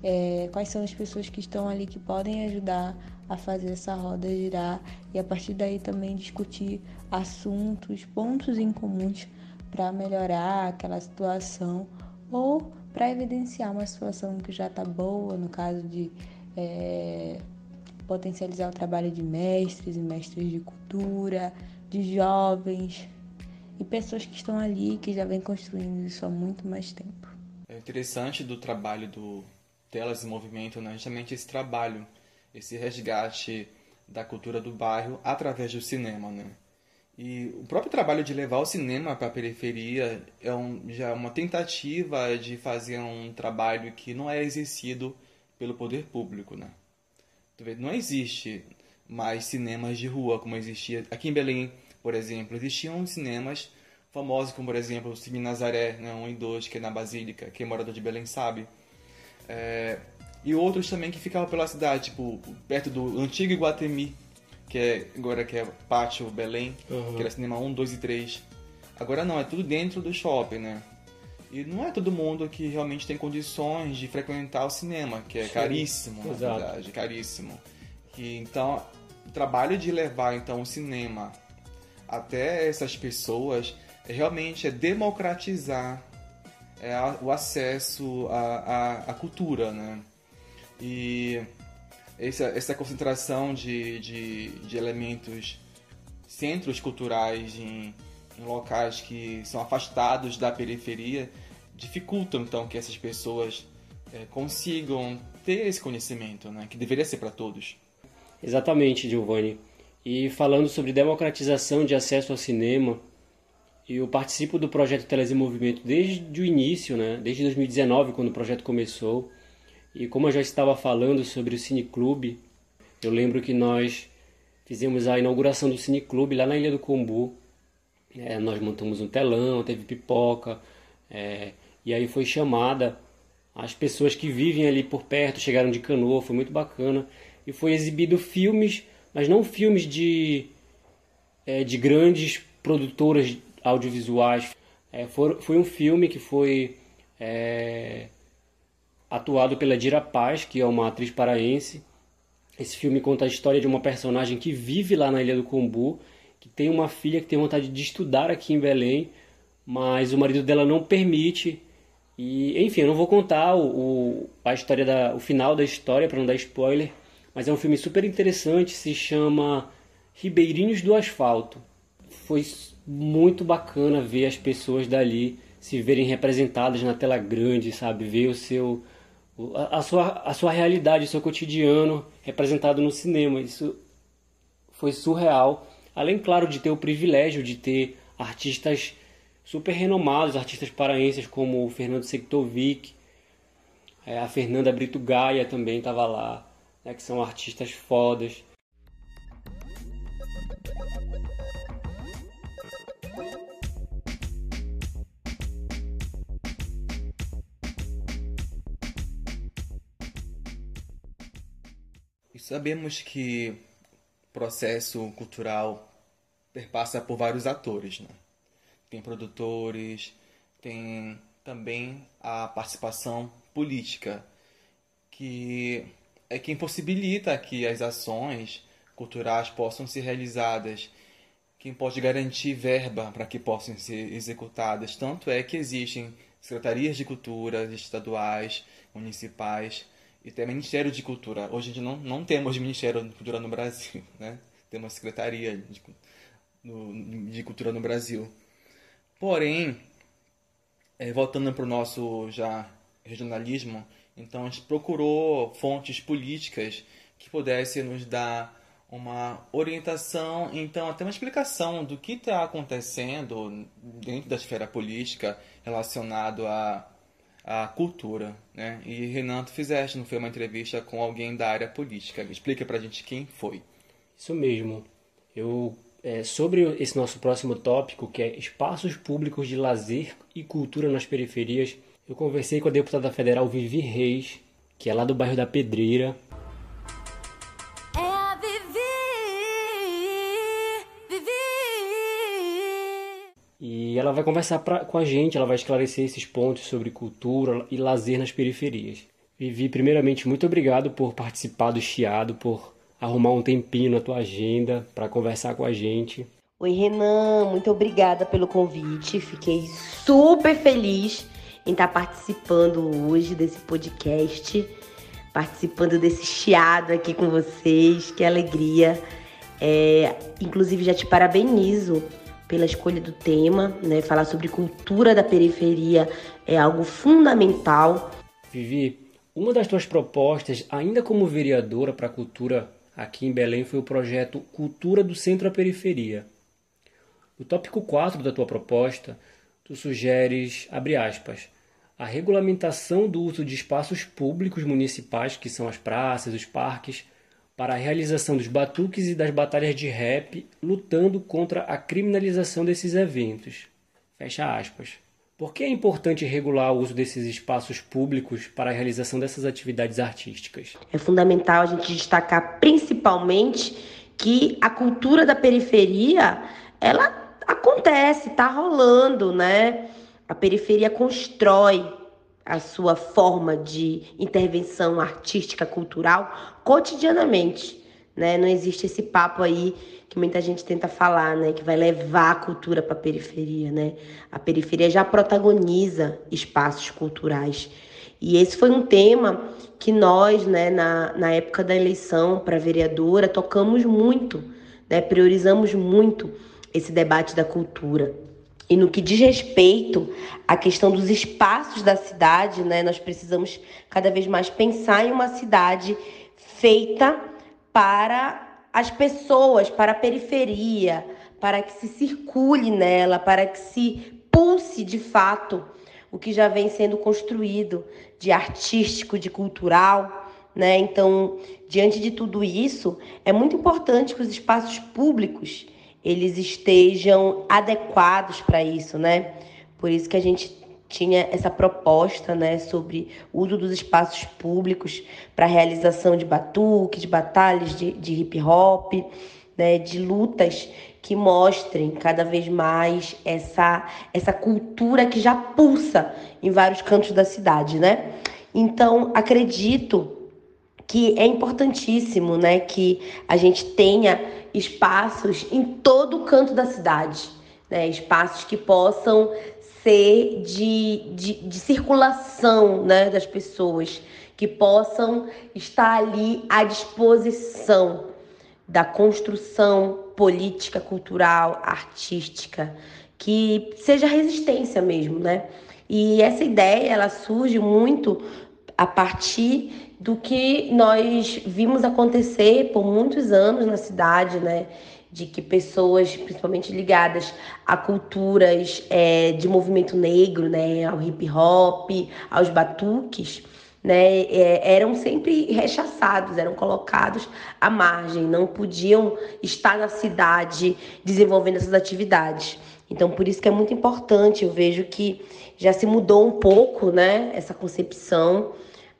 é, quais são as pessoas que estão ali que podem ajudar a fazer essa roda girar e a partir daí também discutir assuntos, pontos em comuns para melhorar aquela situação ou para evidenciar uma situação que já está boa, no caso de é, potencializar o trabalho de mestres e mestres de cultura, de jovens e pessoas que estão ali que já vêm construindo isso há muito mais tempo. É interessante do trabalho do Telas em Movimento, né? justamente esse trabalho, esse resgate da cultura do bairro através do cinema, né? E o próprio trabalho de levar o cinema para a periferia é um, já é uma tentativa de fazer um trabalho que não é exercido pelo poder público, né? Não existe mais cinemas de rua como existia aqui em Belém, por exemplo. Existiam cinemas famosos como, por exemplo, o Cine Nazaré, né, 1 e 2, que é na Basílica, quem é morador de Belém sabe. É, e outros também que ficavam pela cidade, tipo, perto do antigo Iguatemi, que é agora que é Pátio Belém, uhum. que era cinema 1, 2 e 3. Agora não, é tudo dentro do shopping, né? E não é todo mundo que realmente tem condições de frequentar o cinema, que é Sim, caríssimo, na verdade, caríssimo. E, então, o trabalho de levar então o cinema até essas pessoas é, realmente é democratizar é, a, o acesso à, à, à, cultura, né? E essa, essa concentração de, de, de elementos, centros culturais em, em locais que são afastados da periferia, dificultam então que essas pessoas é, consigam ter esse conhecimento, né? Que deveria ser para todos. Exatamente, Giovanni. E falando sobre democratização de acesso ao cinema, eu participo do projeto Teles em Movimento desde o início, né? desde 2019, quando o projeto começou. E como eu já estava falando sobre o Cineclube, eu lembro que nós fizemos a inauguração do Cineclube lá na Ilha do Combu. É, nós montamos um telão, teve pipoca, é, e aí foi chamada as pessoas que vivem ali por perto, chegaram de canoa, foi muito bacana. E foi exibido filmes mas não filmes de, é, de grandes produtoras audiovisuais. É, for, foi um filme que foi é, atuado pela Dira Paz, que é uma atriz paraense. Esse filme conta a história de uma personagem que vive lá na Ilha do Combu, que tem uma filha que tem vontade de estudar aqui em Belém, mas o marido dela não permite. E, enfim, eu não vou contar o, o a história da, o final da história para não dar spoiler, mas é um filme super interessante, se chama Ribeirinhos do Asfalto. Foi muito bacana ver as pessoas dali se verem representadas na tela grande, sabe? Ver o seu a, sua, a sua realidade, o seu cotidiano representado no cinema. Isso foi surreal. Além, claro, de ter o privilégio de ter artistas super renomados, artistas paraenses como o Fernando Sektovic, é, a Fernanda Brito Gaia também estava lá né, que são artistas fodas. E sabemos que o processo cultural perpassa por vários atores, né? Tem produtores, tem também a participação política, que é quem possibilita que as ações culturais possam ser realizadas, quem pode garantir verba para que possam ser executadas. Tanto é que existem secretarias de cultura estaduais, municipais e até Ministério de Cultura. Hoje a gente não, não temos Ministério de Cultura no Brasil, né? temos Secretaria de, no, de Cultura no Brasil. Porém, é, voltando para o nosso já regionalismo, então a gente procurou fontes políticas que pudessem nos dar uma orientação, então até uma explicação do que está acontecendo dentro da esfera política relacionado à, à cultura. Né? E Renato fizeste, não foi uma entrevista com alguém da área política. Explica para a gente quem foi. Isso mesmo. Eu é, sobre esse nosso próximo tópico, que é espaços públicos de lazer e cultura nas periferias, eu conversei com a deputada federal Vivi Reis, que é lá do bairro da Pedreira. É a Vivi, Vivi. E ela vai conversar pra, com a gente, ela vai esclarecer esses pontos sobre cultura e lazer nas periferias. Vivi, primeiramente, muito obrigado por participar do Chiado, por arrumar um tempinho na tua agenda para conversar com a gente. Oi, Renan, muito obrigada pelo convite. Fiquei super feliz em estar participando hoje desse podcast, participando desse chiado aqui com vocês. Que alegria! É, inclusive, já te parabenizo pela escolha do tema, né? Falar sobre cultura da periferia é algo fundamental. Vivi, uma das tuas propostas, ainda como vereadora para a cultura aqui em Belém, foi o projeto Cultura do Centro à Periferia. No tópico 4 da tua proposta, tu sugeres, abre aspas, a regulamentação do uso de espaços públicos municipais, que são as praças, os parques, para a realização dos batuques e das batalhas de rap, lutando contra a criminalização desses eventos. Fecha aspas. Por que é importante regular o uso desses espaços públicos para a realização dessas atividades artísticas? É fundamental a gente destacar principalmente que a cultura da periferia, ela acontece, está rolando, né? A periferia constrói a sua forma de intervenção artística cultural cotidianamente, né? Não existe esse papo aí que muita gente tenta falar, né, que vai levar a cultura para a periferia, né? A periferia já protagoniza espaços culturais. E esse foi um tema que nós, né, na, na época da eleição para vereadora, tocamos muito, né, priorizamos muito esse debate da cultura. E no que diz respeito à questão dos espaços da cidade, né, nós precisamos cada vez mais pensar em uma cidade feita para as pessoas, para a periferia, para que se circule nela, para que se pulse de fato o que já vem sendo construído de artístico, de cultural. Né? Então, diante de tudo isso, é muito importante que os espaços públicos eles estejam adequados para isso, né? Por isso que a gente tinha essa proposta né, sobre o uso dos espaços públicos para realização de batuques, de batalhas de, de hip hop, né, de lutas que mostrem cada vez mais essa, essa cultura que já pulsa em vários cantos da cidade. Né? Então, acredito que é importantíssimo né, que a gente tenha espaços em todo o canto da cidade. Né, espaços que possam ser de, de, de circulação né, das pessoas, que possam estar ali à disposição da construção política, cultural, artística, que seja resistência mesmo, né? E essa ideia ela surge muito a partir do que nós vimos acontecer por muitos anos na cidade, né? De que pessoas, principalmente ligadas a culturas é, de movimento negro, né, ao hip hop, aos batuques, né, é, eram sempre rechaçados, eram colocados à margem, não podiam estar na cidade desenvolvendo essas atividades. Então, por isso que é muito importante, eu vejo que já se mudou um pouco, né, essa concepção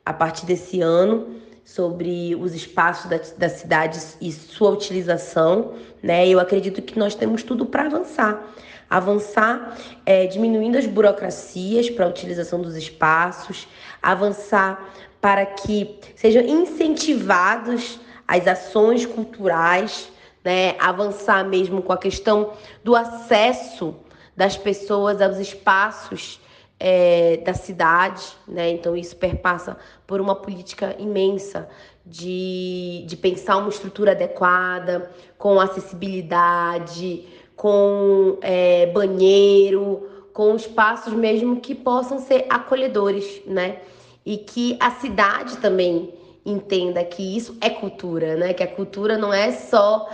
a partir desse ano sobre os espaços da, da cidade e sua utilização, né? Eu acredito que nós temos tudo para avançar. Avançar é, diminuindo as burocracias para a utilização dos espaços, avançar para que sejam incentivados as ações culturais, né? avançar mesmo com a questão do acesso das pessoas aos espaços é, da cidade, né? Então isso perpassa por uma política imensa de, de pensar uma estrutura adequada, com acessibilidade, com é, banheiro, com espaços mesmo que possam ser acolhedores, né? E que a cidade também entenda que isso é cultura, né? Que a cultura não é só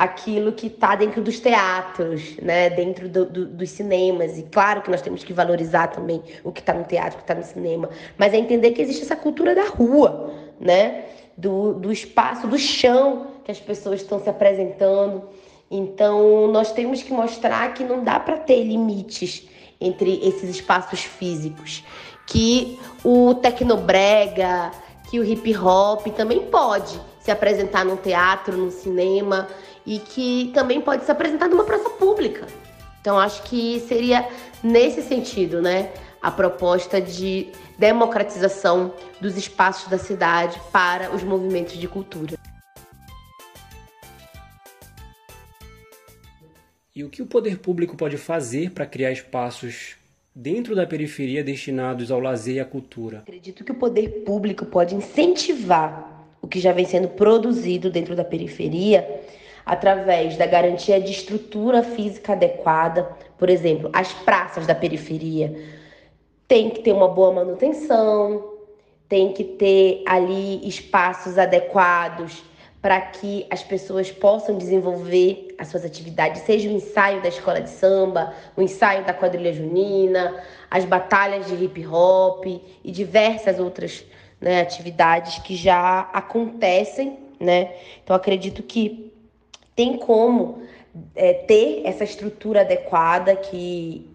aquilo que está dentro dos teatros, né? dentro do, do, dos cinemas. E claro que nós temos que valorizar também o que está no teatro, o que está no cinema, mas é entender que existe essa cultura da rua, né? do, do espaço, do chão que as pessoas estão se apresentando. Então, nós temos que mostrar que não dá para ter limites entre esses espaços físicos, que o tecnobrega, que o hip hop também pode se apresentar num teatro, num cinema, e que também pode se apresentar numa praça pública. Então acho que seria nesse sentido, né, a proposta de democratização dos espaços da cidade para os movimentos de cultura. E o que o poder público pode fazer para criar espaços dentro da periferia destinados ao lazer e à cultura? Acredito que o poder público pode incentivar o que já vem sendo produzido dentro da periferia através da garantia de estrutura física adequada, por exemplo, as praças da periferia tem que ter uma boa manutenção, tem que ter ali espaços adequados para que as pessoas possam desenvolver as suas atividades, seja o ensaio da escola de samba, o ensaio da quadrilha junina, as batalhas de hip hop e diversas outras né, atividades que já acontecem, né? Então acredito que tem como é, ter essa estrutura adequada que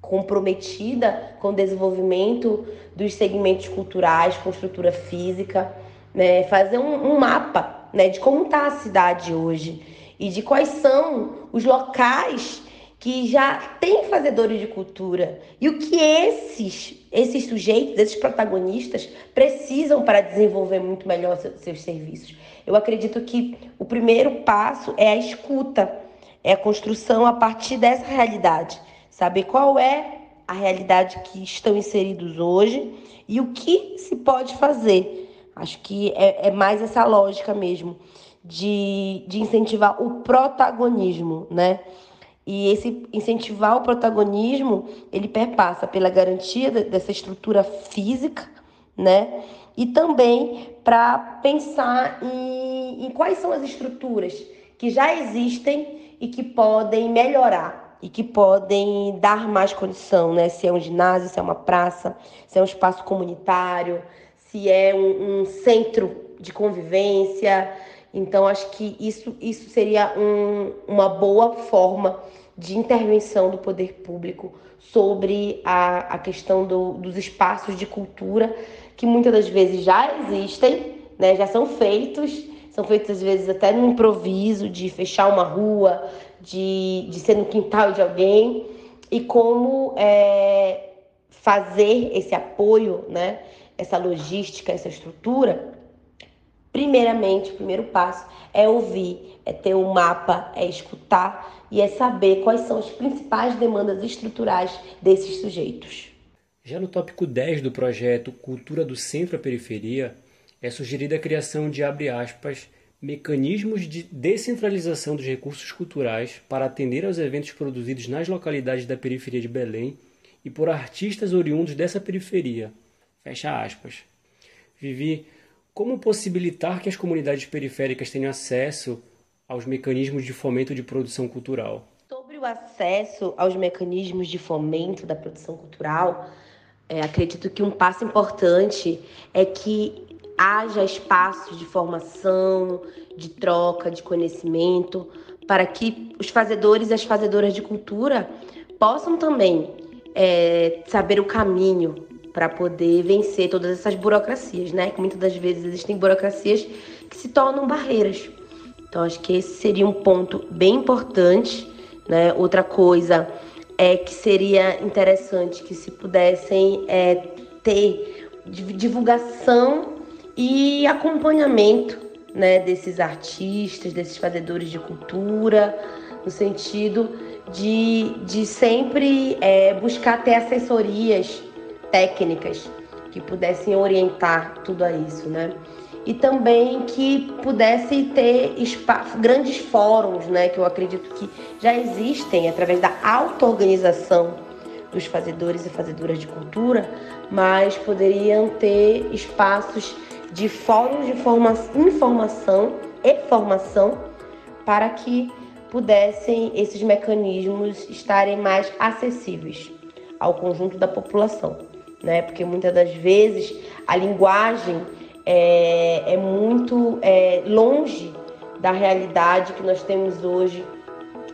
comprometida com o desenvolvimento dos segmentos culturais, com estrutura física, né? fazer um, um mapa né, de como está a cidade hoje e de quais são os locais que já tem fazedores de cultura e o que esses esses sujeitos, esses protagonistas precisam para desenvolver muito melhor seus serviços. Eu acredito que o primeiro passo é a escuta, é a construção a partir dessa realidade, saber qual é a realidade que estão inseridos hoje e o que se pode fazer. Acho que é, é mais essa lógica mesmo de, de incentivar o protagonismo, né? E esse incentivar o protagonismo, ele perpassa pela garantia dessa estrutura física, né? E também para pensar em, em quais são as estruturas que já existem e que podem melhorar e que podem dar mais condição, né? Se é um ginásio, se é uma praça, se é um espaço comunitário, se é um, um centro de convivência, então, acho que isso, isso seria um, uma boa forma de intervenção do poder público sobre a, a questão do, dos espaços de cultura, que muitas das vezes já existem, né, já são feitos, são feitos às vezes até no improviso, de fechar uma rua, de, de ser no quintal de alguém, e como é, fazer esse apoio, né, essa logística, essa estrutura, Primeiramente, o primeiro passo é ouvir, é ter um mapa, é escutar e é saber quais são as principais demandas estruturais desses sujeitos. Já no tópico 10 do projeto Cultura do Centro à Periferia, é sugerida a criação de, aspas, mecanismos de descentralização dos recursos culturais para atender aos eventos produzidos nas localidades da periferia de Belém e por artistas oriundos dessa periferia. Fecha aspas. Vivi como possibilitar que as comunidades periféricas tenham acesso aos mecanismos de fomento de produção cultural? Sobre o acesso aos mecanismos de fomento da produção cultural, é, acredito que um passo importante é que haja espaços de formação, de troca, de conhecimento, para que os fazedores e as fazedoras de cultura possam também é, saber o caminho para poder vencer todas essas burocracias, né? Que muitas das vezes existem burocracias que se tornam barreiras. Então acho que esse seria um ponto bem importante, né? Outra coisa é que seria interessante que se pudessem é, ter divulgação e acompanhamento, né? Desses artistas, desses fazedores de cultura, no sentido de, de sempre é, buscar ter assessorias técnicas que pudessem orientar tudo a isso, né? E também que pudesse ter grandes fóruns, né? Que eu acredito que já existem através da auto-organização dos fazedores e fazedoras de cultura, mas poderiam ter espaços de fóruns de informação e formação para que pudessem esses mecanismos estarem mais acessíveis ao conjunto da população né? Porque muitas das vezes a linguagem é, é muito é, longe da realidade que nós temos hoje,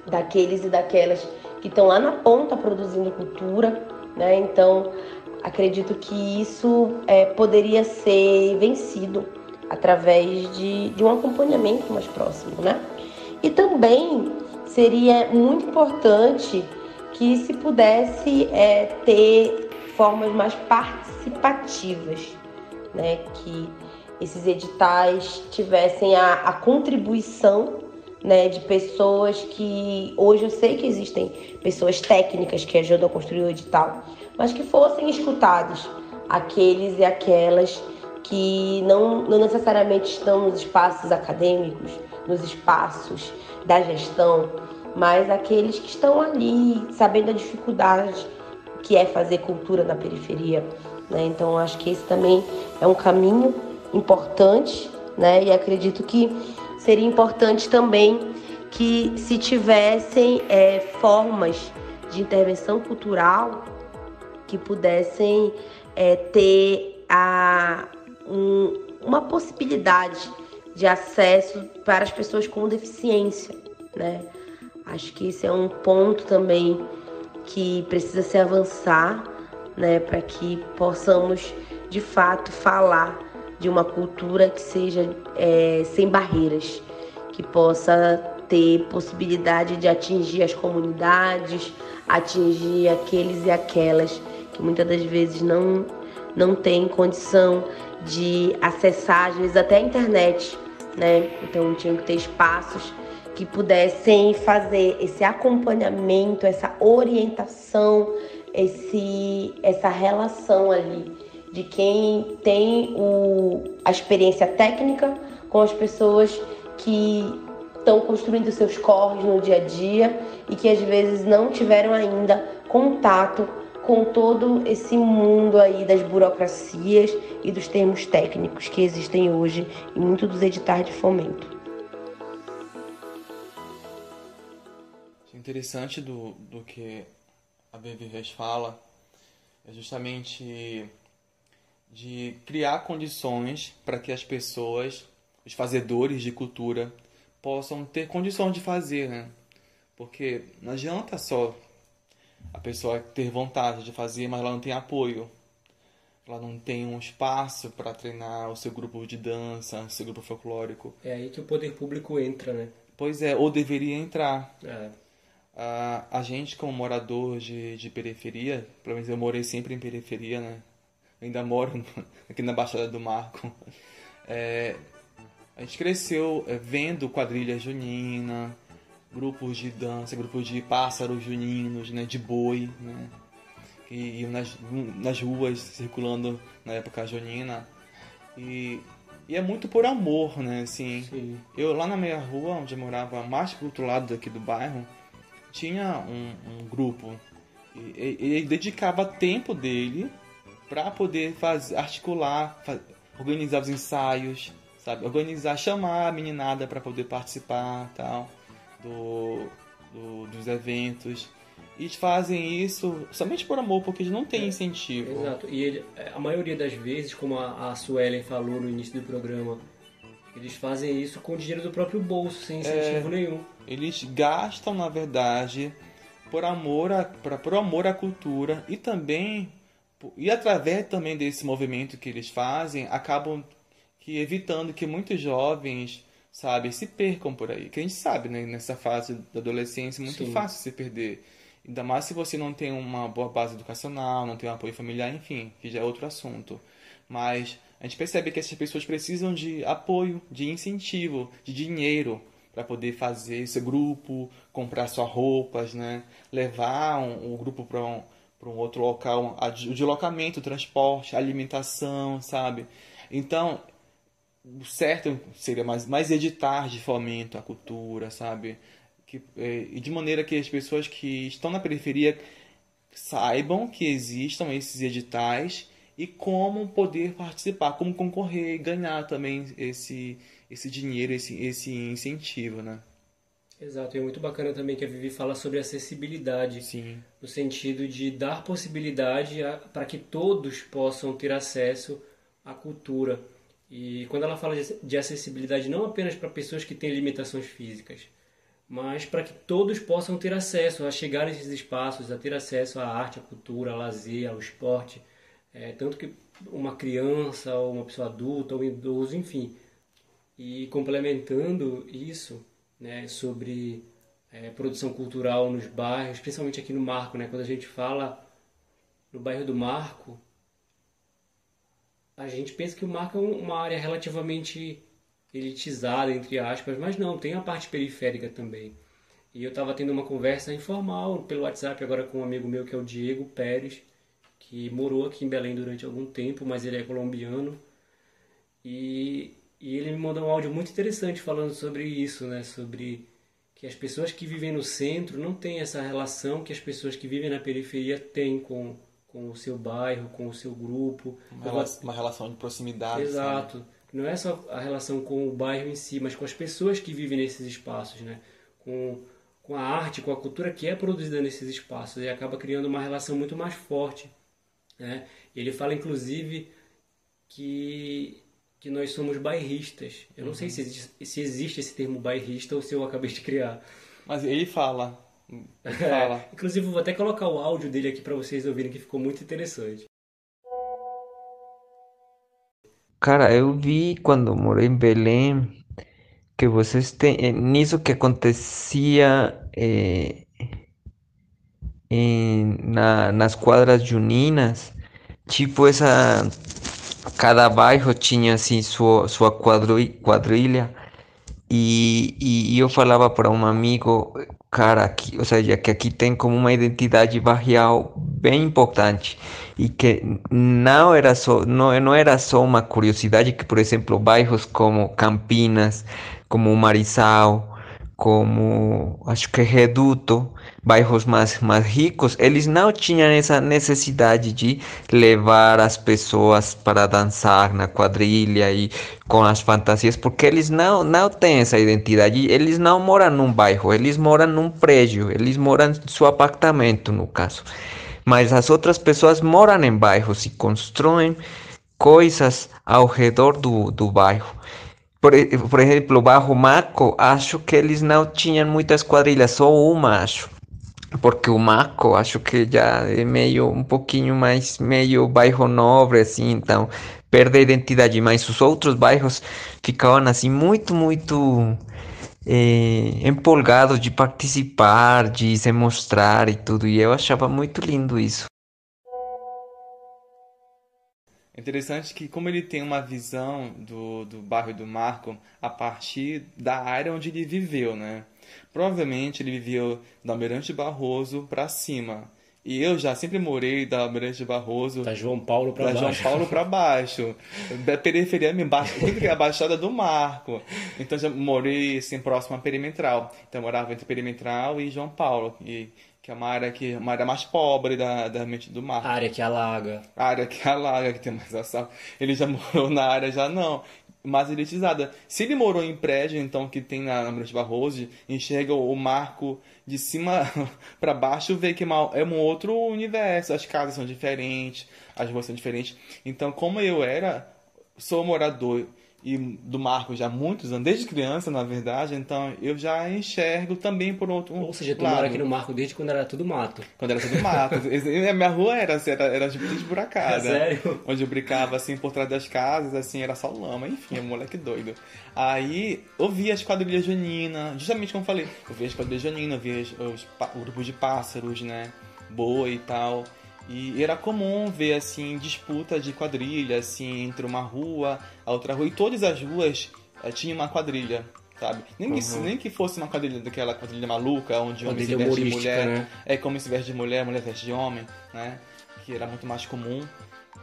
daqueles e daquelas que estão lá na ponta produzindo cultura, né? Então acredito que isso é, poderia ser vencido através de, de um acompanhamento mais próximo, né? E também seria muito importante que se pudesse é, ter formas mais participativas, né? Que esses editais tivessem a, a contribuição né, de pessoas que hoje eu sei que existem pessoas técnicas que ajudam a construir o edital, mas que fossem escutados aqueles e aquelas que não, não necessariamente estão nos espaços acadêmicos, nos espaços da gestão, mas aqueles que estão ali sabendo a dificuldade que é fazer cultura na periferia. Né? Então, acho que esse também é um caminho importante, né? E acredito que seria importante também que se tivessem é, formas de intervenção cultural que pudessem é, ter a, um, uma possibilidade de acesso para as pessoas com deficiência, né? Acho que esse é um ponto também que precisa se avançar, né, para que possamos de fato falar de uma cultura que seja é, sem barreiras, que possa ter possibilidade de atingir as comunidades, atingir aqueles e aquelas que muitas das vezes não, não têm condição de acessar, às vezes até a internet, né? Então tinham que ter espaços que pudessem fazer esse acompanhamento, essa orientação, esse, essa relação ali de quem tem o, a experiência técnica com as pessoas que estão construindo seus corres no dia a dia e que às vezes não tiveram ainda contato com todo esse mundo aí das burocracias e dos termos técnicos que existem hoje em muitos dos editais de fomento. Interessante do, do que a BVVES fala é justamente de criar condições para que as pessoas, os fazedores de cultura, possam ter condições de fazer, né? Porque não adianta só a pessoa ter vontade de fazer, mas ela não tem apoio. Ela não tem um espaço para treinar o seu grupo de dança, o seu grupo folclórico. É aí que o poder público entra, né? Pois é, ou deveria entrar. É. A, a gente, como morador de, de periferia, pelo menos eu morei sempre em periferia, né? ainda moro aqui na Baixada do Marco. É, a gente cresceu é, vendo quadrilha junina, grupos de dança, grupos de pássaros juninos, né, de boi, né, que iam nas, nas ruas circulando na época junina. E, e é muito por amor, né, assim. Sim. Eu lá na minha rua, onde eu morava, mais pro outro lado daqui do bairro, tinha um, um grupo. E, ele dedicava tempo dele para poder fazer, articular, organizar os ensaios, sabe? Organizar, chamar a meninada para poder participar, tal, do, do, dos eventos. E fazem isso somente por amor, porque eles não têm É, incentivo. Exato. E ele, a maioria das vezes, como a, a Suelen falou no início do programa, eles fazem isso com o dinheiro do próprio bolso, sem incentivo É. nenhum. Eles gastam, na verdade, por amor a, pra, por amor à cultura e também e através também desse movimento que eles fazem, acabam que evitando que muitos jovens, sabe, se percam por aí. Que a gente sabe, né, nessa fase da adolescência, é muito Sim. fácil se perder. Ainda mais se você não tem uma boa base educacional, não tem um apoio familiar, enfim, que já é outro assunto. Mas a gente percebe que essas pessoas precisam de apoio, de incentivo, de dinheiro para poder fazer esse grupo, comprar suas roupas, né? levar um, o grupo para um, para um outro local, o deslocamento, o transporte, a alimentação, sabe? Então, o certo seria mais, mais editar de fomento à cultura, sabe? Que, eh, e de maneira que as pessoas que estão na periferia saibam que existam esses editais e como poder participar, como concorrer e ganhar também esse, esse dinheiro, esse, esse incentivo, né? Exato, e é muito bacana também que a Vivi fala sobre acessibilidade, Sim. no sentido de dar possibilidade para que todos possam ter acesso à cultura. E quando ela fala de- de acessibilidade, não apenas para pessoas que têm limitações físicas, mas para que todos possam ter acesso a chegar nesses espaços, a ter acesso à arte, à cultura, ao lazer, ao esporte. É, tanto que uma criança, ou uma pessoa adulta, ou um idoso, enfim. E complementando isso, né, sobre é, produção cultural nos bairros, principalmente aqui no Marco, né, quando a gente fala no bairro do Marco, a gente pensa que o Marco é um- uma área relativamente elitizada, entre aspas, mas não, tem a parte periférica também. E eu estava tendo uma conversa informal pelo WhatsApp agora com um amigo meu que é o Diego Pérez, que morou aqui em Belém durante algum tempo, mas ele é colombiano. E, e ele me mandou um áudio muito interessante falando sobre isso, né? Sobre que as pessoas que vivem no centro não têm essa relação que as pessoas que vivem na periferia têm com, com o seu bairro, com o seu grupo. Uma, uma relação de proximidade. Exato. Não é só a relação com o bairro em si, mas com as pessoas que vivem nesses espaços, né? Com, com a arte, com a cultura que é produzida nesses espaços. E acaba criando uma relação muito mais forte. Né? Ele fala, inclusive, que, que nós somos bairristas. Eu não sei se existe, se existe esse termo bairrista ou se eu acabei de criar. Mas ele fala. Ele fala. Inclusive, eu vou até colocar o áudio dele aqui para vocês ouvirem, que ficou muito interessante. Cara, eu vi quando morei em Belém que vocês têm nisso que acontecia é, em, na, nas quadras juninas, tipo essa cada bairro tinha assim sua sua quadrilha e, e eu falava para um amigo cara aqui ou seja que aqui tem como uma identidade barrial bem importante e que não era só não, não era só uma curiosidade que por exemplo bairros como Campinas como Marissal como acho que Reduto bairros mais, mais ricos, eles não tinham essa necessidade de levar as pessoas para dançar na quadrilha e com as fantasias, porque eles não, não têm essa identidade. Eles não moram num bairro, eles moram num prédio, eles moram em seu apartamento, no caso. Mas as outras pessoas moram em bairros e constroem coisas ao redor do, do bairro. Por, por exemplo, o bairro Maco, acho que eles não tinham muitas quadrilhas, só uma, acho. Porque o Marco acho que já é meio um pouquinho mais meio bairro nobre assim, então perde a identidade, mas os outros bairros ficavam assim muito muito é, empolgados de participar, de se mostrar e tudo, e eu achava muito lindo isso. É interessante que como ele tem uma visão do, do bairro do Marco a partir da área onde ele viveu, né? Provavelmente ele vivia da Almirante Barroso para cima. E eu já sempre morei da Almirante Barroso. Da João Paulo para baixo. Da João Paulo para baixo. Da periferia é a Baixada do Marco. Então já morei assim próximo à Perimetral. Então eu morava entre Perimetral e João Paulo. E que é uma área que uma área mais pobre da, da mente do mar. A área que alaga. A área que alaga, que tem mais assalto. Ele já morou na área já não mais elitizada. Se ele morou em prédio, então, que tem na, de Barroso, enxerga o marco de cima para baixo, vê que é um outro universo. As casas são diferentes, as ruas são diferentes. Então, como eu era, sou morador e do Marco já há muitos anos, desde criança, na verdade, então eu já enxergo também por outro Ou seja, tu mora aqui no Marco desde quando era tudo mato. Quando era tudo mato. a minha rua era, assim, era, era esburacada. É sério? Onde eu brincava, assim, por trás das casas, assim, era só lama, enfim, é um moleque doido. Aí eu via as quadrilhas juninas, justamente como eu falei, eu via as quadrilhas juninas, eu via os, os, os grupos de pássaros, né, boi e tal. E era comum ver assim disputa de quadrilha assim entre uma rua a outra rua e todas as ruas é, tinham uma quadrilha, sabe? Nem, uhum. que, nem que fosse uma quadrilha daquela quadrilha maluca onde homem se veste de mulher, né? é como se veste de mulher, mulher veste de homem, né? Que era muito mais comum.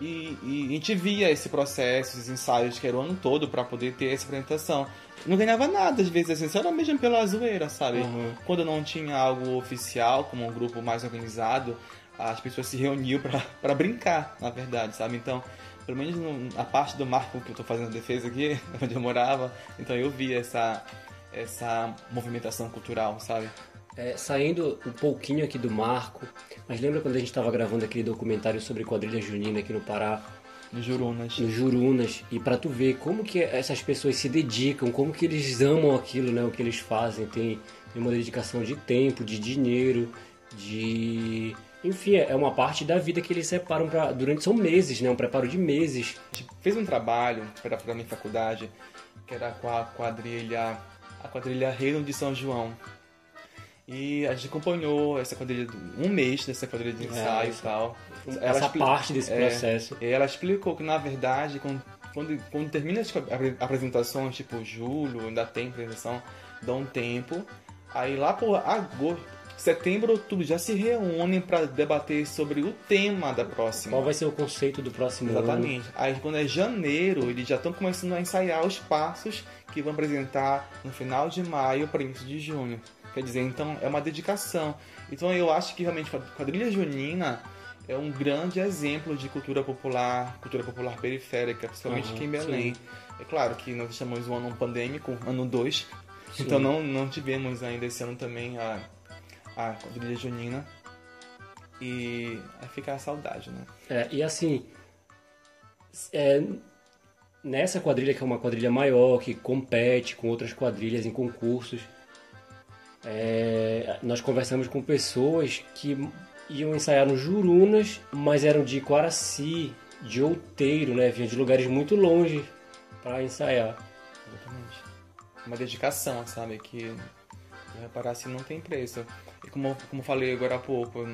E, e, a gente via esse processo, esses ensaios que era o ano todo para poder ter essa apresentação. Não ganhava nada, às vezes, assim, só era mesmo pela zoeira, sabe? Uhum. Quando não tinha algo oficial, como um grupo mais organizado, as pessoas se reuniam para brincar, na verdade, sabe? Então, pelo menos no, a parte do marco que eu estou fazendo a defesa aqui, onde eu morava, então eu vi essa, essa movimentação cultural, sabe? É, saindo um pouquinho aqui do marco, mas lembra quando a gente estava gravando aquele documentário sobre quadrilha junina aqui no Pará? No Jurunas. No Jurunas. E para tu ver como que essas pessoas se dedicam, como que eles amam aquilo, né? O que eles fazem. Tem, tem uma dedicação de tempo, de dinheiro, de enfim, é uma parte da vida que eles separam pra, durante são meses, né? Um preparo de meses. A gente fez um trabalho para a minha faculdade que era com a quadrilha a quadrilha Reino de São João. E a gente acompanhou essa quadrilha um mês dessa quadrilha de é, ensaio é, e tal. Ela essa parte desse é, processo. E ela explicou que na verdade quando, quando, quando termina as apresentações, tipo julho, ainda tem apresentação, dá um tempo. Aí lá por agosto, setembro, outubro já se reúnem para debater sobre o tema da próxima. Qual vai ser o conceito do próximo Exatamente. ano? Aí quando é janeiro, eles já estão começando a ensaiar os passos que vão apresentar no final de maio para início de junho. Quer dizer, então é uma dedicação. Então eu acho que realmente a quadrilha junina é um grande exemplo de cultura popular, cultura popular periférica, principalmente uhum, aqui em Belém. Sim. É claro que nós estamos um ano pandêmico, ano 2, então não, não tivemos ainda esse ano também a a quadrilha junina. E aí fica a saudade, né? É, e assim, é, nessa quadrilha que é uma quadrilha maior, que compete com outras quadrilhas em concursos, é, nós conversamos com pessoas que iam ensaiar no Jurunas, mas eram de Quaraci, de Outeiro, né? Vinham de lugares muito longe para ensaiar. Exatamente. uma dedicação, sabe? Que reparar assim não tem preço. Como, como eu falei agora há pouco,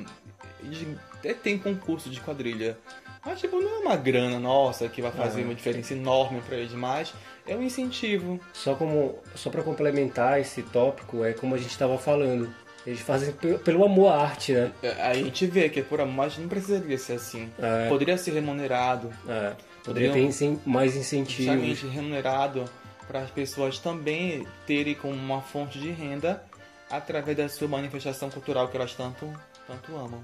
até tem concurso de quadrilha. Mas tipo, não é uma grana nossa que vai fazer uma diferença enorme para eles, mas é um incentivo. Só como só para complementar esse tópico, é como a gente estava falando. Eles fazem pelo amor à arte, né? É, a gente vê que é por amor, mas não precisaria ser assim. É. Poderia ser remunerado. É. Poderia ter mais incentivos. Justamente remunerado para as pessoas também terem como uma fonte de renda através da sua manifestação cultural que elas tanto, tanto amam.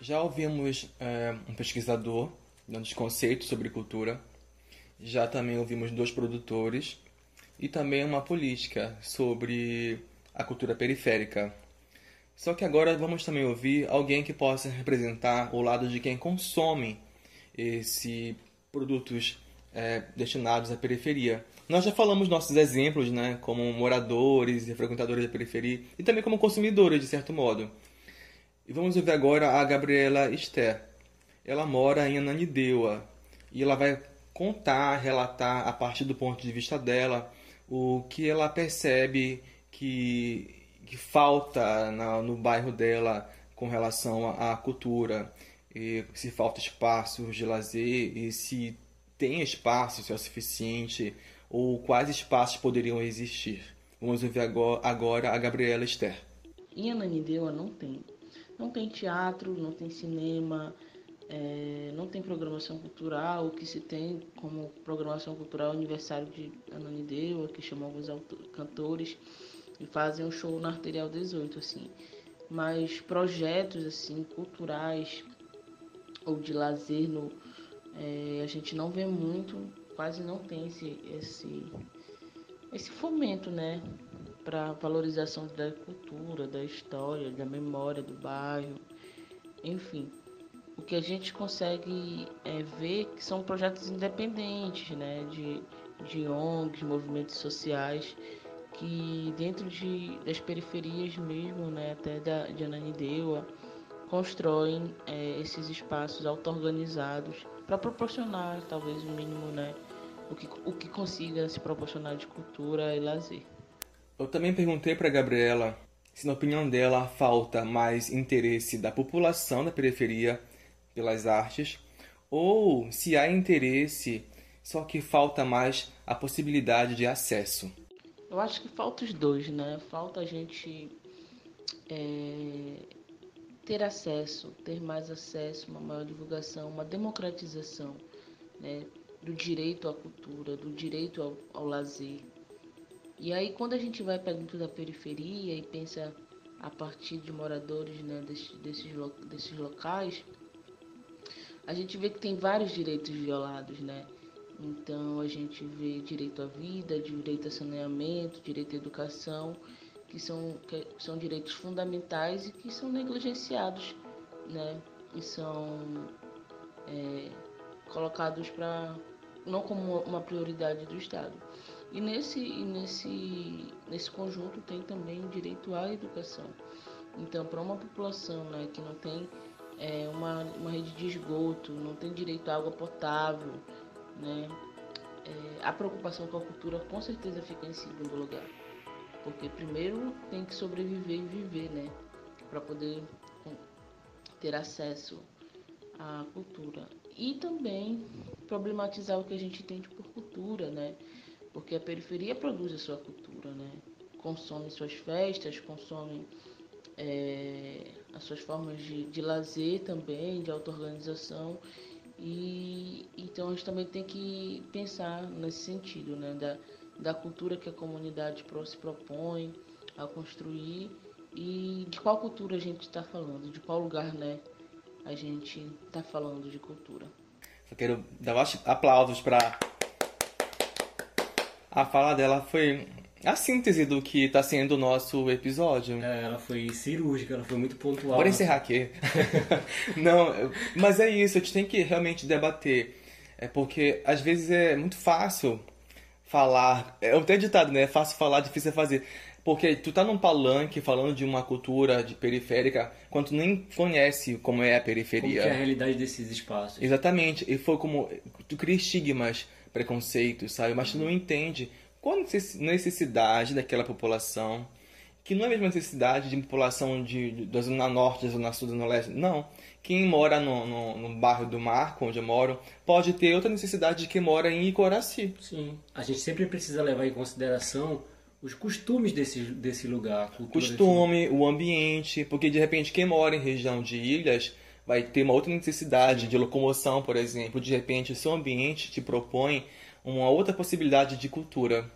Já ouvimos é, um pesquisador dando conceitos sobre cultura, já também ouvimos dois produtores e também uma política sobre a cultura periférica. Só que agora vamos também ouvir alguém que possa representar o lado de quem consome esses produtos é, destinados à periferia. Nós já falamos nossos exemplos, né, como moradores e frequentadores da periferia e também como consumidores, de certo modo. E vamos ouvir agora a Gabriela Esther. Ela mora em Ananindeua e ela vai contar, relatar a partir do ponto de vista dela o que ela percebe que, que falta na, no bairro dela com relação à, à cultura, e se falta espaços de lazer e se tem espaço, se é o suficiente ou quais espaços poderiam existir. Vamos ouvir agora a Gabriela Esther. Em Ananindeua não tem. Não tem teatro, não tem cinema, é, não tem programação cultural. O que se tem como programação cultural é o aniversário de Ananindeua, que chamam alguns cantores e fazem um show na Arterial 18, assim. Mas projetos assim culturais ou de lazer no, é, a gente não vê muito quase não tem esse, esse, esse fomento, né? Para valorização da cultura, da história, da memória do bairro, enfim. O que a gente consegue é, ver que são projetos independentes, né? De, de ONGs, movimentos sociais, que dentro de, das periferias mesmo, né? Até da, de Ananindeua, constroem é, esses espaços auto-organizados para proporcionar talvez o mínimo, né, o que, o que consiga se proporcionar de cultura e lazer. Eu também perguntei para Gabriela se, na opinião dela, falta mais interesse da população da periferia pelas artes ou se há interesse, só que falta mais a possibilidade de acesso. Eu acho que falta os dois, né? Falta a gente é, ter acesso, ter mais acesso, uma maior divulgação, uma democratização né, do direito à cultura, do direito ao, ao lazer. E aí quando a gente vai para dentro da periferia e pensa a partir de moradores né, desses, desses, locais, a gente vê que tem vários direitos violados, né? Então a gente vê direito à vida, direito a saneamento, direito à educação que são, que são direitos fundamentais e que são negligenciados, né? E são é, colocados para não como uma prioridade do Estado. E nesse, nesse, nesse conjunto tem também o direito à educação. Então, para uma população né, que não tem é, uma, uma rede de esgoto, não tem direito à água potável, né, é, a preocupação com a cultura com certeza fica em segundo lugar. Porque primeiro tem que sobreviver e viver, né? Para poder ter acesso à cultura. E também problematizar o que a gente entende por cultura, né? Porque a periferia produz a sua cultura, né? Consome suas festas, consome é, as suas formas de, de lazer também, de auto-organização. E então a gente também tem que pensar nesse sentido, né? Da, da cultura que a comunidade se propõe a construir e de qual cultura a gente está falando, de qual lugar né, a gente está falando de cultura. Só quero dar aplausos para a fala dela foi a síntese do que está sendo o nosso episódio. É, ela foi cirúrgica, ela foi muito pontual. Bora encerrar aqui. Não, mas é isso, a gente tem que realmente debater. É porque às vezes é muito fácil falar. É um ditado, né? É fácil falar, difícil é fazer. Porque tu tá num palanque falando de uma cultura de periférica, quando tu nem conhece como é a periferia. Como é a realidade desses espaços. Exatamente. E foi como tu cria estigmas preconceitos, sabe? Mas tu não entende qual a necessidade daquela população, que não é a mesma necessidade de população de, de, da Zona Norte, da Zona Sul, da Zona Leste. Não. Quem mora no, no, no, bairro do Marco, onde eu moro, pode ter outra necessidade de quem mora em Icoraci. Sim. A gente sempre precisa levar em consideração os costumes desse, desse lugar. Costume, desse... o ambiente, porque de repente quem mora em região de ilhas vai ter uma outra necessidade de locomoção, por exemplo. De repente o seu ambiente te propõe uma outra possibilidade de cultura.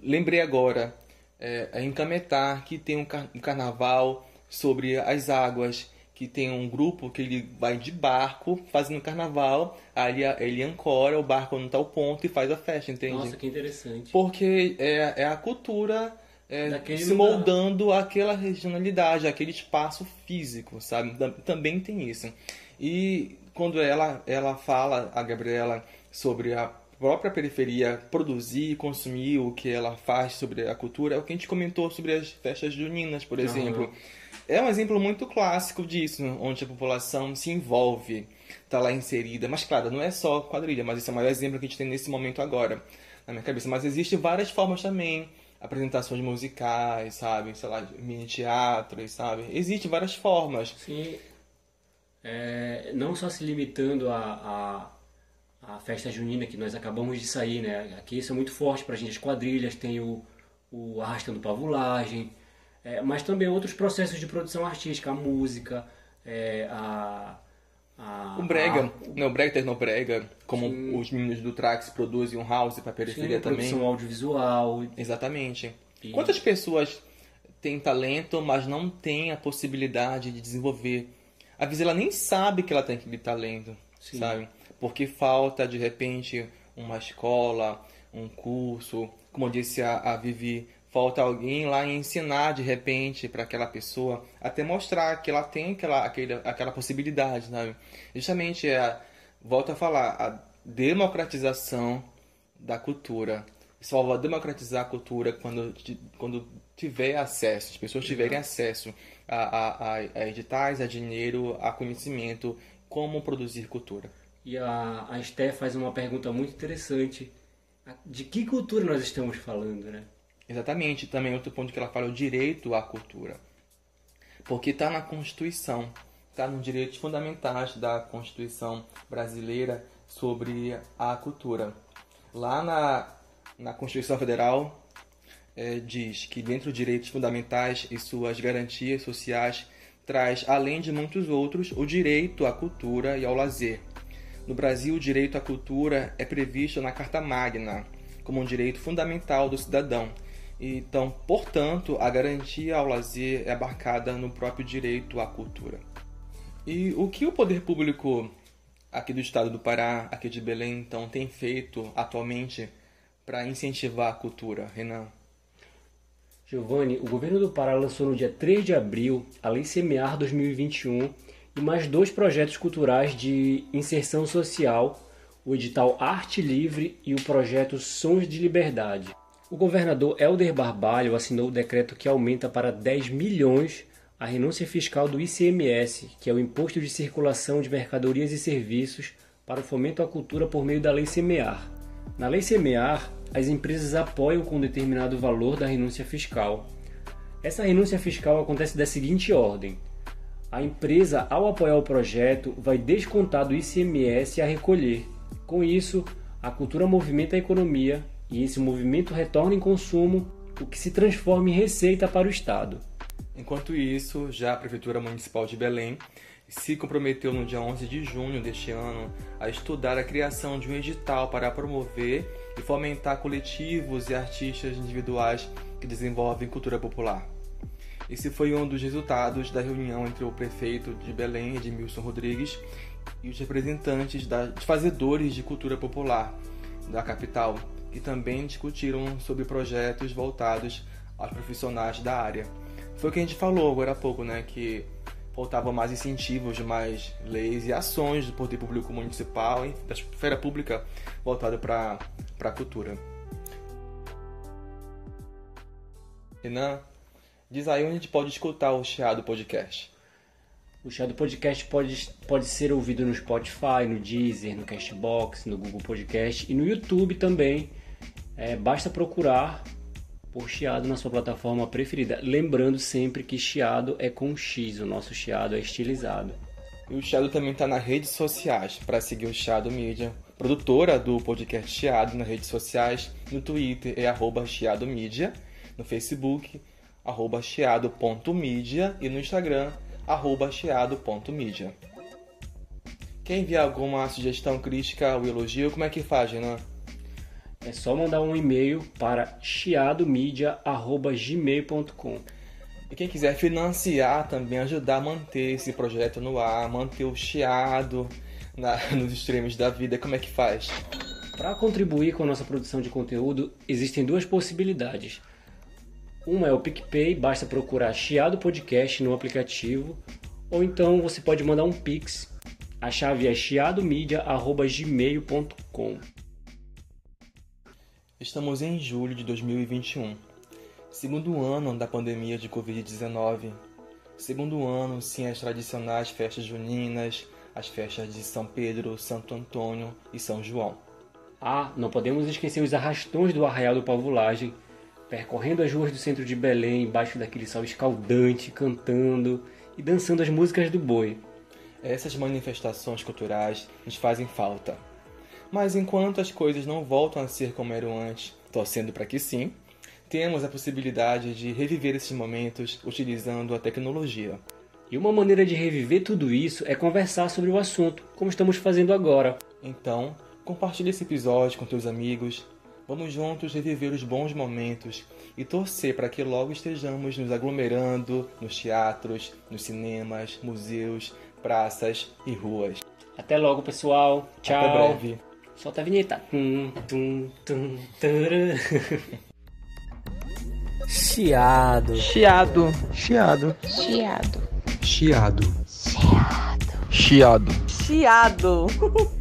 Lembrei agora, é em Cametá, que tem um, car um carnaval sobre as águas, que tem um grupo que ele vai de barco fazendo carnaval, aí ele ancora o barco no tal ponto e faz a festa, entende? Nossa, que interessante. Porque é, é a cultura é, se lugar. moldando aquela regionalidade, aquele espaço físico, sabe? Também tem isso. E quando ela, ela fala, a Gabriela, sobre a própria periferia produzir e consumir o que ela faz sobre a cultura, é o que a gente comentou sobre as festas juninas, por exemplo. Uhum é um exemplo muito clássico disso, onde a população se envolve, está lá inserida. Mas, claro, não é só quadrilha, mas esse é o maior exemplo que a gente tem nesse momento agora, na minha cabeça. Mas existem várias formas também, apresentações musicais, sabe? Sei lá, mini teatros, sabe? Existem várias formas. Sim. É, não só se limitando a, a, a, festa junina que nós acabamos de sair, né? Aqui isso é muito forte pra gente. As quadrilhas, tem o, o Arrastando Pavulagem, é, mas também outros processos de produção artística, a música, é, a, a, o brega, a, não, o brega tecnobrega, como sim. os meninos do Trax produzem um house para periferia sim, também. produção audiovisual. Exatamente. E... Quantas pessoas têm talento, mas não têm a possibilidade de desenvolver? Às vezes ela nem sabe que ela tem aquele talento, sim. sabe? Porque falta, de repente, uma escola, um curso, como disse a, a Vivi, falta alguém lá ensinar de repente para aquela pessoa, até mostrar que ela tem aquela, aquela, aquela possibilidade, sabe? Justamente é, volta a falar, a democratização da cultura. Só vai democratizar a cultura quando, quando tiver acesso, as pessoas tiverem acesso a, a, a editais, a dinheiro, a conhecimento, como produzir cultura. E a, a Esté faz uma pergunta muito interessante. De que cultura nós estamos falando, né? Exatamente, também outro ponto que ela fala é o direito à cultura. Porque está na Constituição, está nos direitos fundamentais da Constituição brasileira sobre a cultura. Lá na, na Constituição Federal é, diz que dentro dos direitos fundamentais e suas garantias sociais traz, além de muitos outros, o direito à cultura e ao lazer. No Brasil, o direito à cultura é previsto na Carta Magna como um direito fundamental do cidadão então, portanto, a garantia ao lazer é abarcada no próprio direito à cultura. E o que o poder público aqui do estado do Pará, aqui de Belém, então, tem feito atualmente para incentivar a cultura, Renan? Giovanni, o governo do Pará lançou no dia 3 de abril a Lei Semear 2021 e mais dois projetos culturais de inserção social, o edital Arte Livre e o projeto Sons de Liberdade. O governador Helder Barbalho assinou o decreto que aumenta para 10 milhões a renúncia fiscal do ICMS, que é o Imposto de Circulação de Mercadorias e Serviços para o fomento à cultura por meio da Lei Semear. Na Lei Semear, as empresas apoiam com determinado valor da renúncia fiscal. Essa renúncia fiscal acontece da seguinte ordem: a empresa, ao apoiar o projeto, vai descontar do ICMS a recolher. Com isso, a cultura movimenta a economia e esse movimento retorna em consumo, o que se transforma em receita para o Estado. Enquanto isso, já a Prefeitura Municipal de Belém se comprometeu no dia 11 de junho deste ano a estudar a criação de um edital para promover e fomentar coletivos e artistas individuais que desenvolvem cultura popular. Esse foi um dos resultados da reunião entre o prefeito de Belém, Edmilson Rodrigues, e os representantes dos fazedores de cultura popular da capital, que também discutiram sobre projetos voltados aos profissionais da área. Foi o que a gente falou agora há pouco, né? Que faltavam mais incentivos, mais leis e ações do poder público municipal e da esfera pública voltada para a cultura. Renan, diz aí onde a gente pode escutar o Chiado Podcast. O Chiado Podcast pode, pode ser ouvido no Spotify, no Deezer, no Castbox, no Google Podcast e no YouTube também. É, basta procurar por Chiado na sua plataforma preferida. Lembrando sempre que Chiado é com X, o nosso Chiado é estilizado. E o Chiado também está nas redes sociais, para seguir o Chiado Mídia, produtora do podcast Chiado nas redes sociais, no Twitter é arroba Chiado Mídia, no Facebook, arroba chiado.mídia e no Instagram, arroba chiado.mídia. Quem enviar alguma sugestão, crítica ou elogio, como é que faz, Renan? É só mandar um e-mail para chiadomedia.gmail.com E quem quiser financiar também, ajudar a manter esse projeto no ar, manter o chiado na, nos extremos da vida, como é que faz? Para contribuir com a nossa produção de conteúdo, existem duas possibilidades. Uma é o PicPay, basta procurar Chiado Podcast no aplicativo, ou então você pode mandar um Pix. A chave é chiadomedia.gmail.com. Estamos em julho de 2021, segundo ano da pandemia de Covid-19, segundo ano sem as tradicionais festas juninas, as festas de São Pedro, Santo Antônio e São João. Ah, não podemos esquecer os arrastões do Arraial do Pavulagem, percorrendo as ruas do centro de Belém, embaixo daquele sol escaldante, cantando e dançando as músicas do boi. Essas manifestações culturais nos fazem falta. Mas enquanto as coisas não voltam a ser como eram antes, torcendo para que sim, temos a possibilidade de reviver esses momentos utilizando a tecnologia. E uma maneira de reviver tudo isso é conversar sobre o assunto, como estamos fazendo agora. Então, compartilhe esse episódio com teus amigos. Vamos juntos reviver os bons momentos e torcer para que logo estejamos nos aglomerando nos teatros, nos cinemas, museus, praças e ruas. Até logo, pessoal. Tchau. Até breve. Solta a vinheta. Tum, tum, tum. Chiado. Chiado. Chiado. Chiado. Chiado. Chiado. Chiado. Chiado.